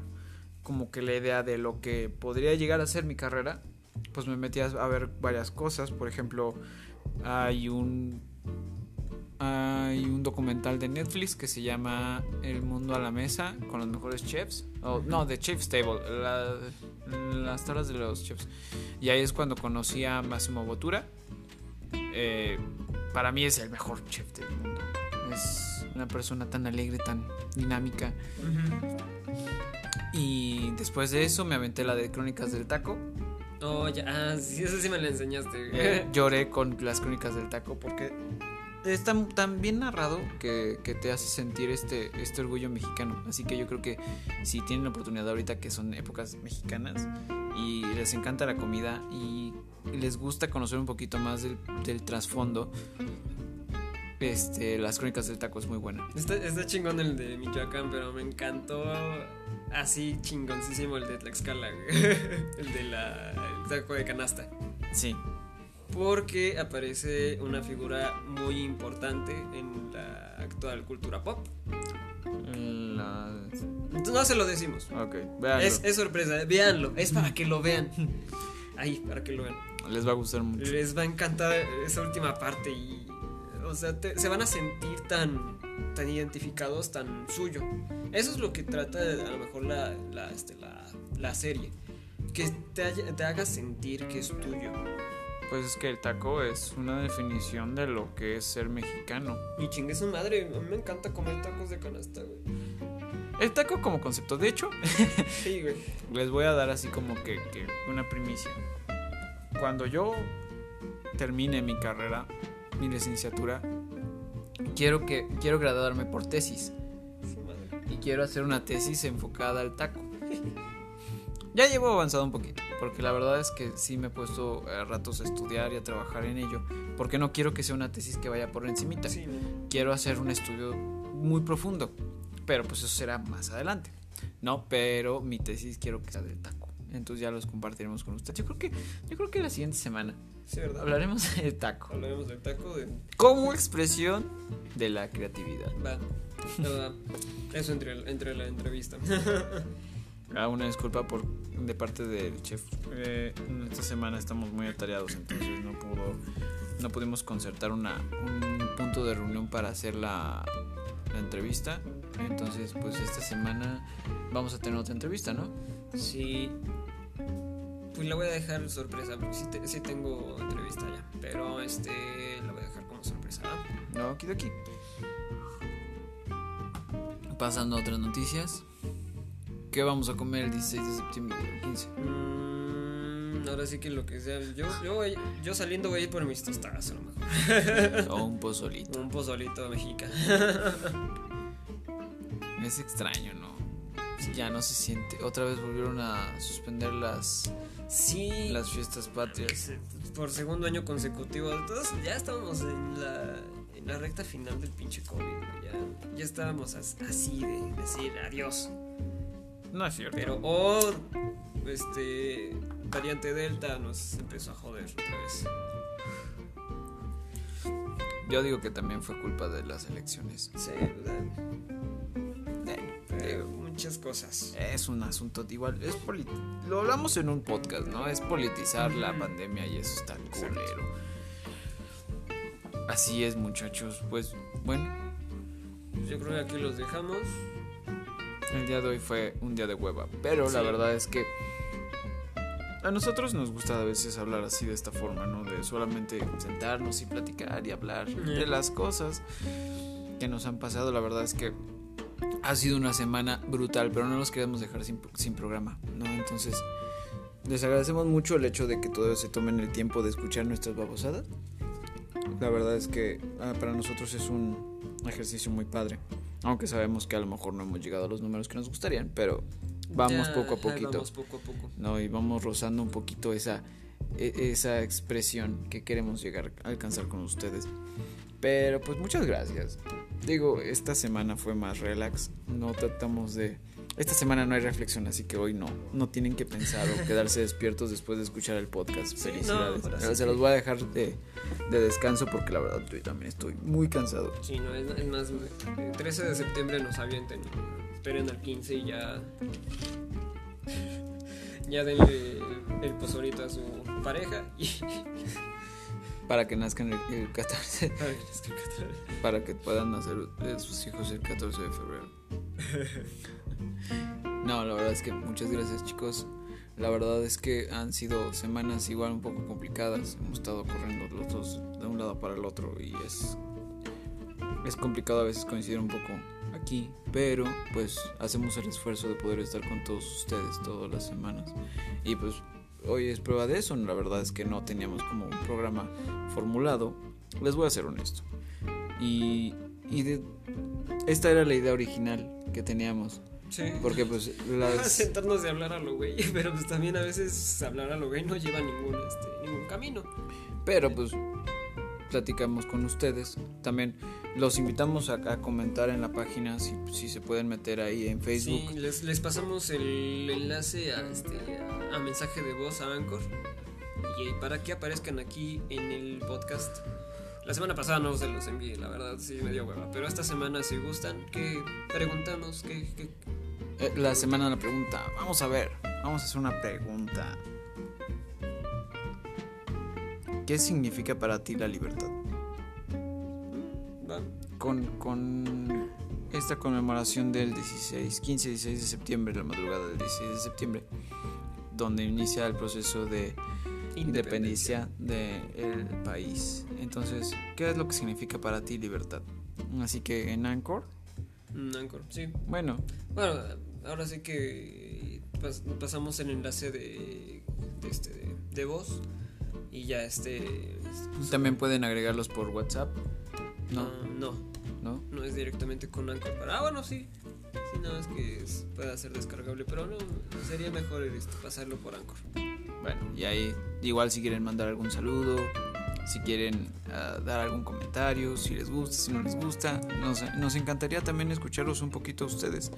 como que la idea de lo que podría llegar a ser mi carrera, pues me metí a ver varias cosas. Por ejemplo, hay un hay un documental de Netflix que se llama El mundo a la mesa con los mejores chefs. O, no, The Chef's Table, la- las tablas de los chefs. Y ahí es cuando conocí a Massimo Bottura. Eh, para mí es el mejor chef del mundo. Es una persona tan alegre, tan dinámica. Y después de eso me aventé la de Crónicas del Taco. Oh, ya, ah, sí, eso sí me la enseñaste. Eh, lloré con las Crónicas del Taco porque está tan bien narrado que, que te hace sentir este, este orgullo mexicano. Así que yo creo que si tienen la oportunidad ahorita que son épocas mexicanas y les encanta la comida y les gusta conocer un poquito más del, del trasfondo, este, las Crónicas del Taco es muy buena. Está, está chingón el de Michoacán, pero me encantó así chingoncísimo el de Tlaxcala. El de la el taco de canasta. Sí, Porque aparece una figura muy importante en la actual cultura pop. la... Entonces no se lo decimos. Ok, véanlo. Es, es sorpresa, véanlo. Es para que lo vean. Ahí, para que lo vean. Les va a gustar mucho. Les va a encantar esa última parte y. O sea, te- se van a sentir tan, tan identificados, tan suyo. Eso es lo que trata de, a lo mejor la, la, este, la, la serie. Que te, te haga sentir que es tuyo. Pues es que el taco es una definición de lo que es ser mexicano. Y chingue su madre, a mí me encanta comer tacos de canasta, güey. El taco como concepto, de hecho, Sí, güey. les voy a dar así como que, que una primicia. Cuando yo termine mi carrera, mi licenciatura, quiero que quiero graduarme por tesis Su madre. y quiero hacer una tesis enfocada al taco. Ya llevo avanzado un poquito, porque la verdad es que sí me he puesto a ratos a estudiar y a trabajar en ello, porque no quiero que sea una tesis que vaya por encimita. Sí, quiero hacer un estudio muy profundo, pero pues eso será más adelante. No, pero mi tesis quiero que sea del taco. Entonces ya los compartiremos con ustedes. Yo creo que yo creo que la siguiente semana Sí, ¿verdad? hablaremos del taco Hablaremos del taco de. como expresión de la creatividad. Va. Eso entre, entre la entrevista. Ah, una disculpa por de parte del chef. Eh, esta semana estamos muy atareados, entonces no pudo no pudimos concertar una, un punto de reunión para hacer la, la entrevista. Entonces, pues esta semana vamos a tener otra entrevista, ¿no? Sí. Pues la voy a dejar sorpresa, porque sí, te- sí tengo entrevista ya. Pero este la voy a dejar como sorpresa. ¿va? No, aquí de aquí. Pasando a otras noticias. ¿Qué vamos a comer el 16 de septiembre? el 15. Mm, ahora sí que lo que sea. Yo, yo, yo saliendo voy a ir por mis tostadas a lo mejor. O un pozolito. Un pozolito mexicano. Es extraño, ¿no? Ya no se siente. Otra vez volvieron a suspender las, Sí. las fiestas patrias. Por segundo año consecutivo. Todos ya estábamos en la, en la recta final del pinche COVID. Ya, ya estábamos as- así de decir adiós. No es cierto. Pero, oh, este, variante Delta nos empezó a joder otra vez. Yo digo que también fue culpa de las elecciones. Sí, ¿verdad? Pero muchas cosas. Es un asunto igual, es lo hablamos en un podcast, ¿no? Es politizar la pandemia y eso está culero. Así es, muchachos. Pues bueno, Yo creo que aquí los dejamos. El día de hoy fue un día de hueva, pero la Sí. verdad es que a nosotros nos gusta a veces hablar así de esta forma, ¿no? De solamente sentarnos y platicar y hablar de las cosas que nos han pasado. La verdad es que ha sido una semana brutal, pero no nos queremos dejar sin, sin programa, ¿no? Entonces, les agradecemos mucho el hecho de que todos se tomen el tiempo de escuchar nuestras babosadas. La verdad es que ah, para nosotros es un ejercicio muy padre. Aunque sabemos que a lo mejor no hemos llegado a los números que nos gustarían, pero vamos Ya, poco a poquito. Vamos poco a poco. ¿no? Y vamos rozando un poquito esa, e- esa expresión que queremos llegar a alcanzar con ustedes. Pero pues muchas gracias. Digo, esta semana fue más relax. No tratamos de... Esta semana no hay reflexión, así que hoy no. No tienen que pensar o quedarse despiertos después de escuchar el podcast. Sí, Felicidades. no, se que- los voy a dejar de, de descanso porque la verdad yo también estoy muy cansado. Sí, no, es, es más, el 13 de septiembre nos avienten. Esperen al 15 y ya. Ya denle el, el pozolito a su pareja y. Para que nazcan el, el 14. Para que les caiga atrás. para que puedan nacer eh, sus hijos el 14 de febrero. No, la verdad es que muchas gracias chicos. La verdad es que han sido semanas igual un poco complicadas. Hemos estado corriendo los dos de un lado para el otro y es es complicado a veces coincidir un poco aquí, pero pues hacemos el esfuerzo de poder estar con todos ustedes todas las semanas. Y pues hoy es prueba de eso, la verdad es que no teníamos como un programa formulado. Les voy a ser honesto. Y, y esta era la idea original que teníamos. Sí. Porque pues las... Sentarnos de hablar a lo güey, pero pues también a veces hablar a lo güey no lleva ningún, este, ningún camino. Pero pues platicamos con ustedes. También los invitamos a, a comentar en la página si, si se pueden meter ahí en Facebook. Sí, les, les pasamos el enlace a, este, a, a mensaje de voz a Anchor y para que aparezcan aquí en el podcast. La semana pasada no se los envié, la verdad, sí me dio hueva. Pero esta semana, si gustan, que preguntanos, que, que Eh, la semana de la pregunta. Vamos a ver. Vamos a hacer una pregunta. ¿Qué significa para ti la libertad? va. Con, con esta conmemoración del 16, 15, 16 de septiembre, la madrugada del 16 de septiembre, donde inicia el proceso de independencia del país. Entonces, ¿qué es lo que significa para ti libertad? Así que en Anchor, Mm, Anchor, sí. bueno, Bueno, ahora sí que pas- pasamos el enlace de, de, este, de, de voz y ya este... pues, también pueden agregarlos por WhatsApp, ¿no? ah, no, ¿No? no es directamente con Anchor. Para, ah, bueno, sí. Sí, no, es que es- pueda ser descargable, pero no, sería mejor este, pasarlo por Anchor. Bueno, y ahí igual si quieren mandar algún saludo, si quieren ah, dar algún comentario, si les gusta, si no les gusta, nos, nos encantaría también escucharlos un poquito a ustedes,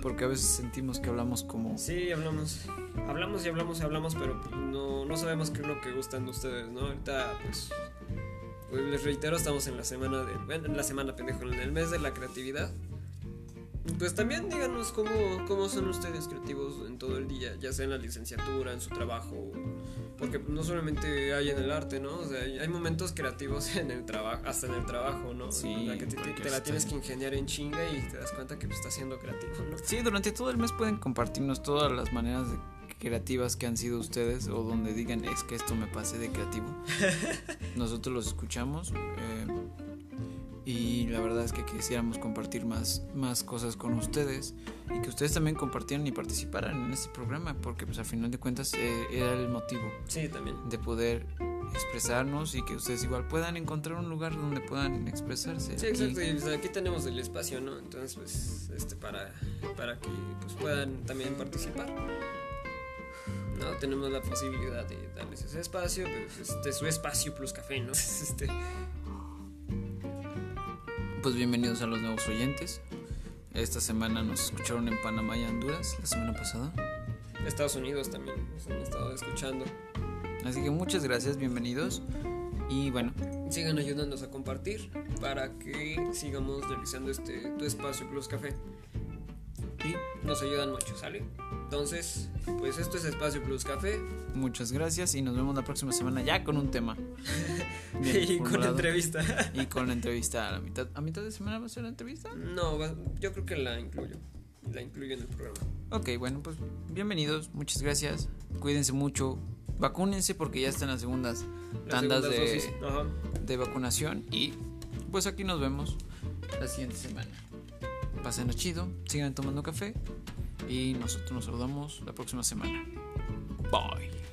porque a veces sentimos que hablamos como... Sí, hablamos. Hablamos y hablamos y hablamos, pero no, no sabemos qué es lo que gustan de ustedes, ¿no? Ahorita, pues, pues, les reitero, estamos en la semana de. Bueno, en la semana, pendejo, en el mes de la creatividad. Pues también díganos cómo, cómo son ustedes creativos en todo el día, ya sea en la licenciatura, en su trabajo. Porque no solamente hay en el arte, ¿no? O sea, hay, momentos creativos en el trabajo, hasta en el trabajo, ¿no? Sí, En la que te, te- la tienes que ingeniar en chinga y te das cuenta que pues, estás siendo creativo, ¿no? Sí, durante todo el mes pueden compartirnos todas las maneras de- creativas que han sido ustedes o donde digan es que esto me pasé de creativo. Nosotros los escuchamos eh, y la verdad es que quisiéramos compartir más, más cosas con ustedes y que ustedes también compartieran y participaran en este programa porque pues al final de cuentas eh, era el motivo Sí, también. de poder expresarnos y que ustedes igual puedan encontrar un lugar donde puedan expresarse. Sí, Y- exacto. Y, pues, aquí tenemos el espacio, ¿no? Entonces, pues, este, para, para que pues, puedan también participar. ¿No? Tenemos la posibilidad de darles ese espacio, pues, este, su espacio plus café, ¿no? Este, Pues bienvenidos a los nuevos oyentes. Esta semana nos escucharon en Panamá y Honduras, la semana pasada. Estados Unidos también nos han estado escuchando. Así que muchas gracias, bienvenidos. Y bueno, Sigan ayudándonos a compartir para que sigamos realizando este tu espacio plus café. Y nos ayudan mucho, ¿sale? Entonces, pues esto es Espacio Plus Café muchas gracias y nos vemos la próxima semana ya con un tema. bien y con formulado. entrevista. Y con la entrevista a la mitad. ¿A mitad de semana va a ser la entrevista? No, yo creo que la incluyo. La incluyo en el programa. Ok, bueno, pues bienvenidos, muchas gracias. Cuídense mucho. Vacúnense porque ya están las segundas Las tandas segundas de, de vacunación. Y pues aquí nos vemos la siguiente semana. Pasen chido, sigan tomando café y nosotros nos saludamos la próxima semana. Bye.